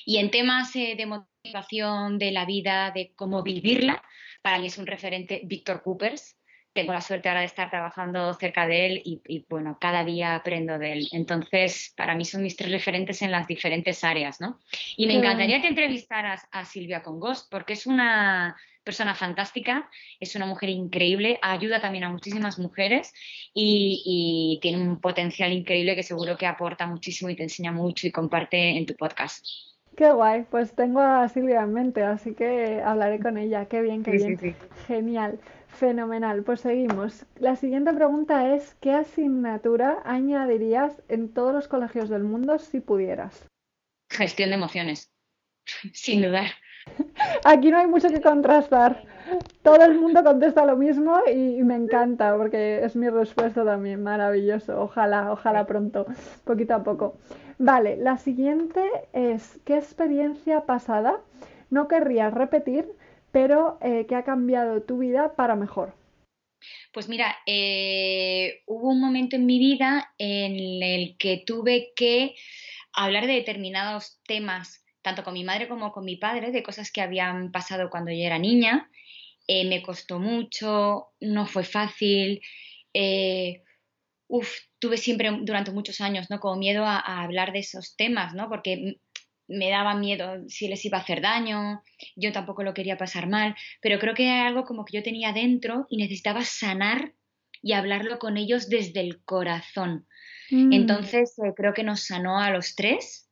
Y en temas eh, de motivación de la vida, de cómo vivirla, para mí es un referente Víctor Coopers, tengo la suerte ahora de estar trabajando cerca de él y, bueno, cada día aprendo de él. Entonces, para mí son mis tres referentes en las diferentes áreas, ¿no? Y me encantaría que entrevistaras a Silvia Congost porque es una persona fantástica, es una mujer increíble, ayuda también a muchísimas mujeres y, y tiene un potencial increíble que seguro que aporta muchísimo y te enseña mucho y comparte en tu podcast. Qué guay, pues tengo a Silvia en mente, así que hablaré con ella. Qué bien, qué bien. Genial. Fenomenal, pues seguimos. La siguiente pregunta es, ¿qué asignatura añadirías en todos los colegios del mundo si pudieras? Gestión de emociones, sin dudar. Aquí no hay mucho que contrastar. Todo el mundo contesta lo mismo y me encanta porque es mi respuesta también. Maravilloso. Ojalá, ojalá pronto, poquito a poco. Vale, la siguiente es, ¿qué experiencia pasada no querrías repetir pero eh, que ha cambiado tu vida para mejor. Pues mira, eh, hubo un momento en mi vida en el que tuve que hablar de determinados temas, tanto con mi madre como con mi padre, de cosas que habían pasado cuando yo era niña. Eh, me costó mucho, no fue fácil. uf, tuve siempre durante muchos años, ¿no? Como miedo a, a, hablar de esos temas, ¿no? Porque me daba miedo si les iba a hacer daño, yo tampoco lo quería pasar mal, pero creo que era algo como que yo tenía dentro y necesitaba sanar y hablarlo con ellos desde el corazón. Mm. Entonces eh, creo que nos sanó a los tres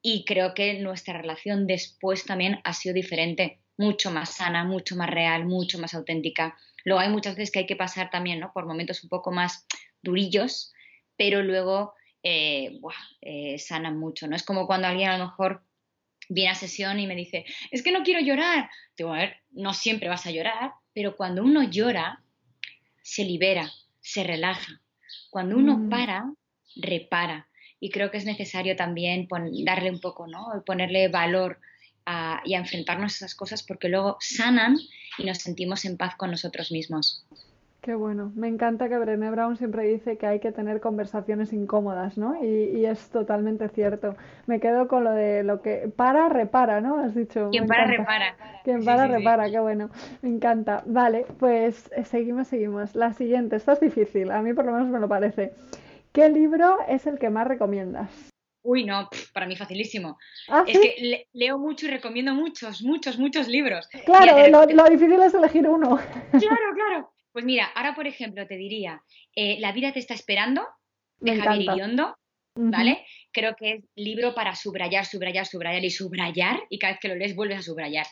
y creo que nuestra relación después también ha sido diferente, mucho más sana, mucho más real, mucho más auténtica. Luego hay muchas veces que hay que pasar también ¿no? por momentos un poco más durillos, pero luego eh, eh, sanan mucho, ¿no? Es como cuando alguien a lo mejor viene a sesión y me dice, es que no quiero llorar. Digo, a ver, no siempre vas a llorar, pero cuando uno llora, se libera, se relaja. Cuando uno mm. para, repara. Y creo que es necesario también darle un poco, ¿no? Ponerle valor y a enfrentarnos a esas cosas porque luego sanan y nos sentimos en paz con nosotros mismos. Qué bueno. Me encanta que Brené Brown siempre dice que hay que tener conversaciones incómodas, ¿no? Y, es totalmente cierto. Me quedo con lo de lo que para, repara, ¿no? Has dicho. Quien para, repara. Quien para, repara. Qué bueno. Me encanta. Vale, pues eh, seguimos, seguimos. La siguiente. Esta es difícil. A mí por lo menos me lo parece. ¿Qué libro es el que más recomiendas? Uy, no, para mí facilísimo. ¿Ah, es que leo mucho y recomiendo muchos, muchos, muchos libros. Claro, lo, lo, difícil es elegir uno. Claro, claro. Pues mira, ahora por ejemplo te diría, eh, La vida te está esperando, de Javier Iriondo, ¿vale? Creo que es libro para subrayar, subrayar, subrayar y subrayar, y cada vez que lo lees vuelves a subrayar.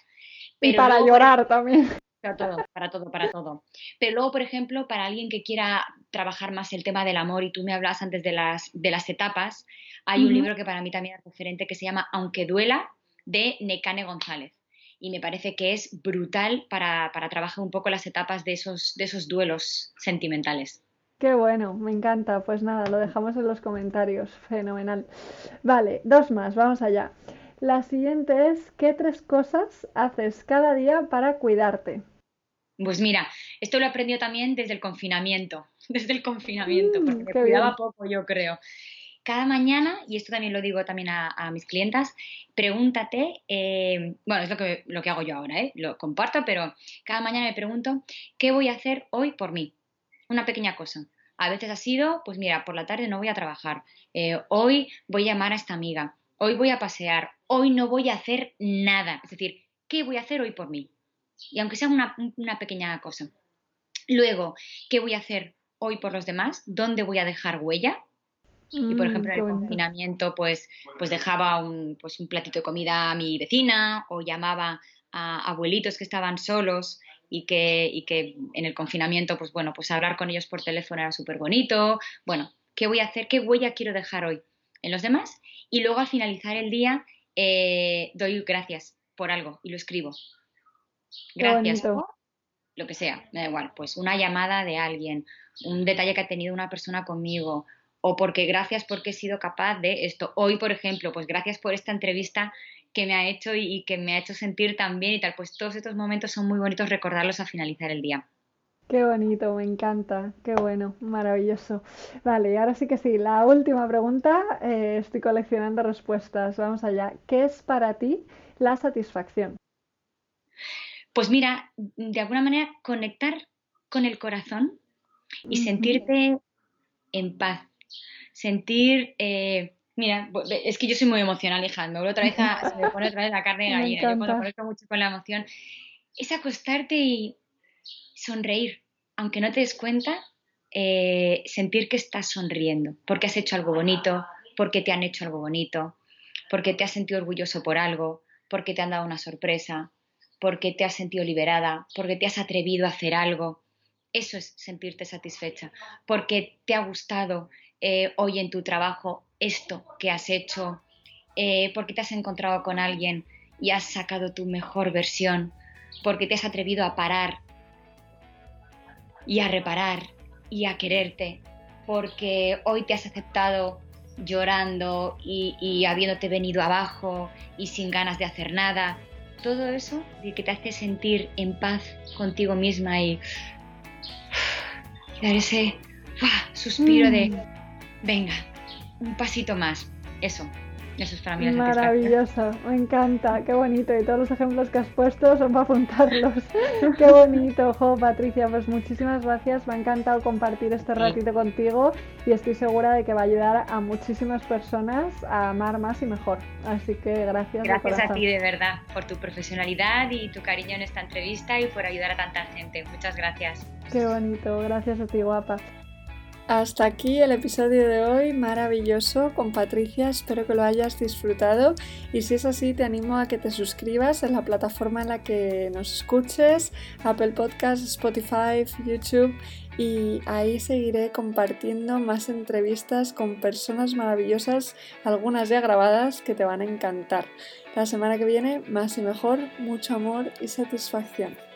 y para llorar también. Para todo, para todo, para todo. Pero luego, por ejemplo, para alguien que quiera trabajar más el tema del amor, y tú me hablas antes de las, de las etapas, hay un libro que para mí también es referente que se llama Aunque duela, de Necane González y me parece que es brutal para, trabajar un poco las etapas de esos, de esos duelos sentimentales. Qué bueno, me encanta. Pues nada, lo dejamos en los comentarios. Fenomenal. Vale, dos más, vamos allá. La siguiente es, ¿qué tres cosas haces cada día para cuidarte? Pues mira, esto lo he aprendido también desde el confinamiento, desde el confinamiento, mm, porque me cuidaba poco, yo creo. Cada mañana, y esto también lo digo también a, mis clientas, pregúntate, eh, bueno, es lo que, lo que hago yo ahora, ¿eh? lo comparto, pero cada mañana me pregunto, ¿qué voy a hacer hoy por mí? Una pequeña cosa. A veces ha sido, pues mira, por la tarde no voy a trabajar, eh, hoy voy a llamar a esta amiga, hoy voy a pasear, hoy no voy a hacer nada. Es decir, ¿qué voy a hacer hoy por mí? Y aunque sea una, pequeña cosa. Luego, ¿qué voy a hacer hoy por los demás? ¿Dónde voy a dejar huella? Y por mm, ejemplo, en el confinamiento, pues, pues dejaba un, pues un platito de comida a mi vecina o llamaba a abuelitos que estaban solos y que, y que en el confinamiento, pues bueno, pues hablar con ellos por teléfono era súper bonito. Bueno, ¿qué voy a hacer? ¿Qué huella quiero dejar hoy en los demás? Y luego al finalizar el día eh, doy gracias por algo y lo escribo. Gracias por lo que sea, me da igual, pues una llamada de alguien, un detalle que ha tenido una persona conmigo, o porque gracias porque he sido capaz de esto. Hoy, por ejemplo, pues gracias por esta entrevista que me ha hecho y, que me ha hecho sentir tan bien y tal. Pues todos estos momentos son muy bonitos recordarlos al finalizar el día. Qué bonito, me encanta, qué bueno, maravilloso. Vale, y ahora sí que sí, la última pregunta, eh, estoy coleccionando respuestas, vamos allá. ¿Qué es para ti la satisfacción? Pues mira, de alguna manera conectar con el corazón y sentirte en paz, sentir, eh, mira, es que yo soy muy emocional, hija, me vuelvo otra vez a, se me pone otra vez la carne de gallina, yo cuando conecto mucho con la emoción, es acostarte y sonreír, aunque no te des cuenta, eh, sentir que estás sonriendo, porque has hecho algo bonito, porque te han hecho algo bonito, porque te has sentido orgulloso por algo, porque te han dado una sorpresa, porque te has sentido liberada, porque te has atrevido a hacer algo. Eso es sentirte satisfecha, porque te ha gustado eh, hoy en tu trabajo esto que has hecho, eh, porque te has encontrado con alguien y has sacado tu mejor versión, porque te has atrevido a parar y a reparar y a quererte, porque hoy te has aceptado llorando y, habiéndote venido abajo y sin ganas de hacer nada. Todo eso de que te hace sentir en paz contigo misma y, dar ese suspiro de, mm. Venga, un pasito más. Eso, eso es para mí Maravilloso, me encanta, qué bonito. Y todos los ejemplos que has puesto son para apuntarlos. qué bonito, jo, Patricia. Pues muchísimas gracias, me ha encantado compartir este ratito contigo y estoy segura de que va a ayudar a muchísimas personas a amar más y mejor. Así que gracias. Gracias a ti, de verdad, por tu profesionalidad y tu cariño en esta entrevista y por ayudar a tanta gente. Muchas gracias. Qué bonito, gracias a ti, guapa. Hasta aquí el episodio de hoy, maravilloso con Patricia, espero que lo hayas disfrutado y si es así te animo a que te suscribas en la plataforma en la que nos escuches, Apple Podcasts, Spotify, YouTube y ahí seguiré compartiendo más entrevistas con personas maravillosas, algunas ya grabadas que te van a encantar. La semana que viene, más y mejor, mucho amor y satisfacción.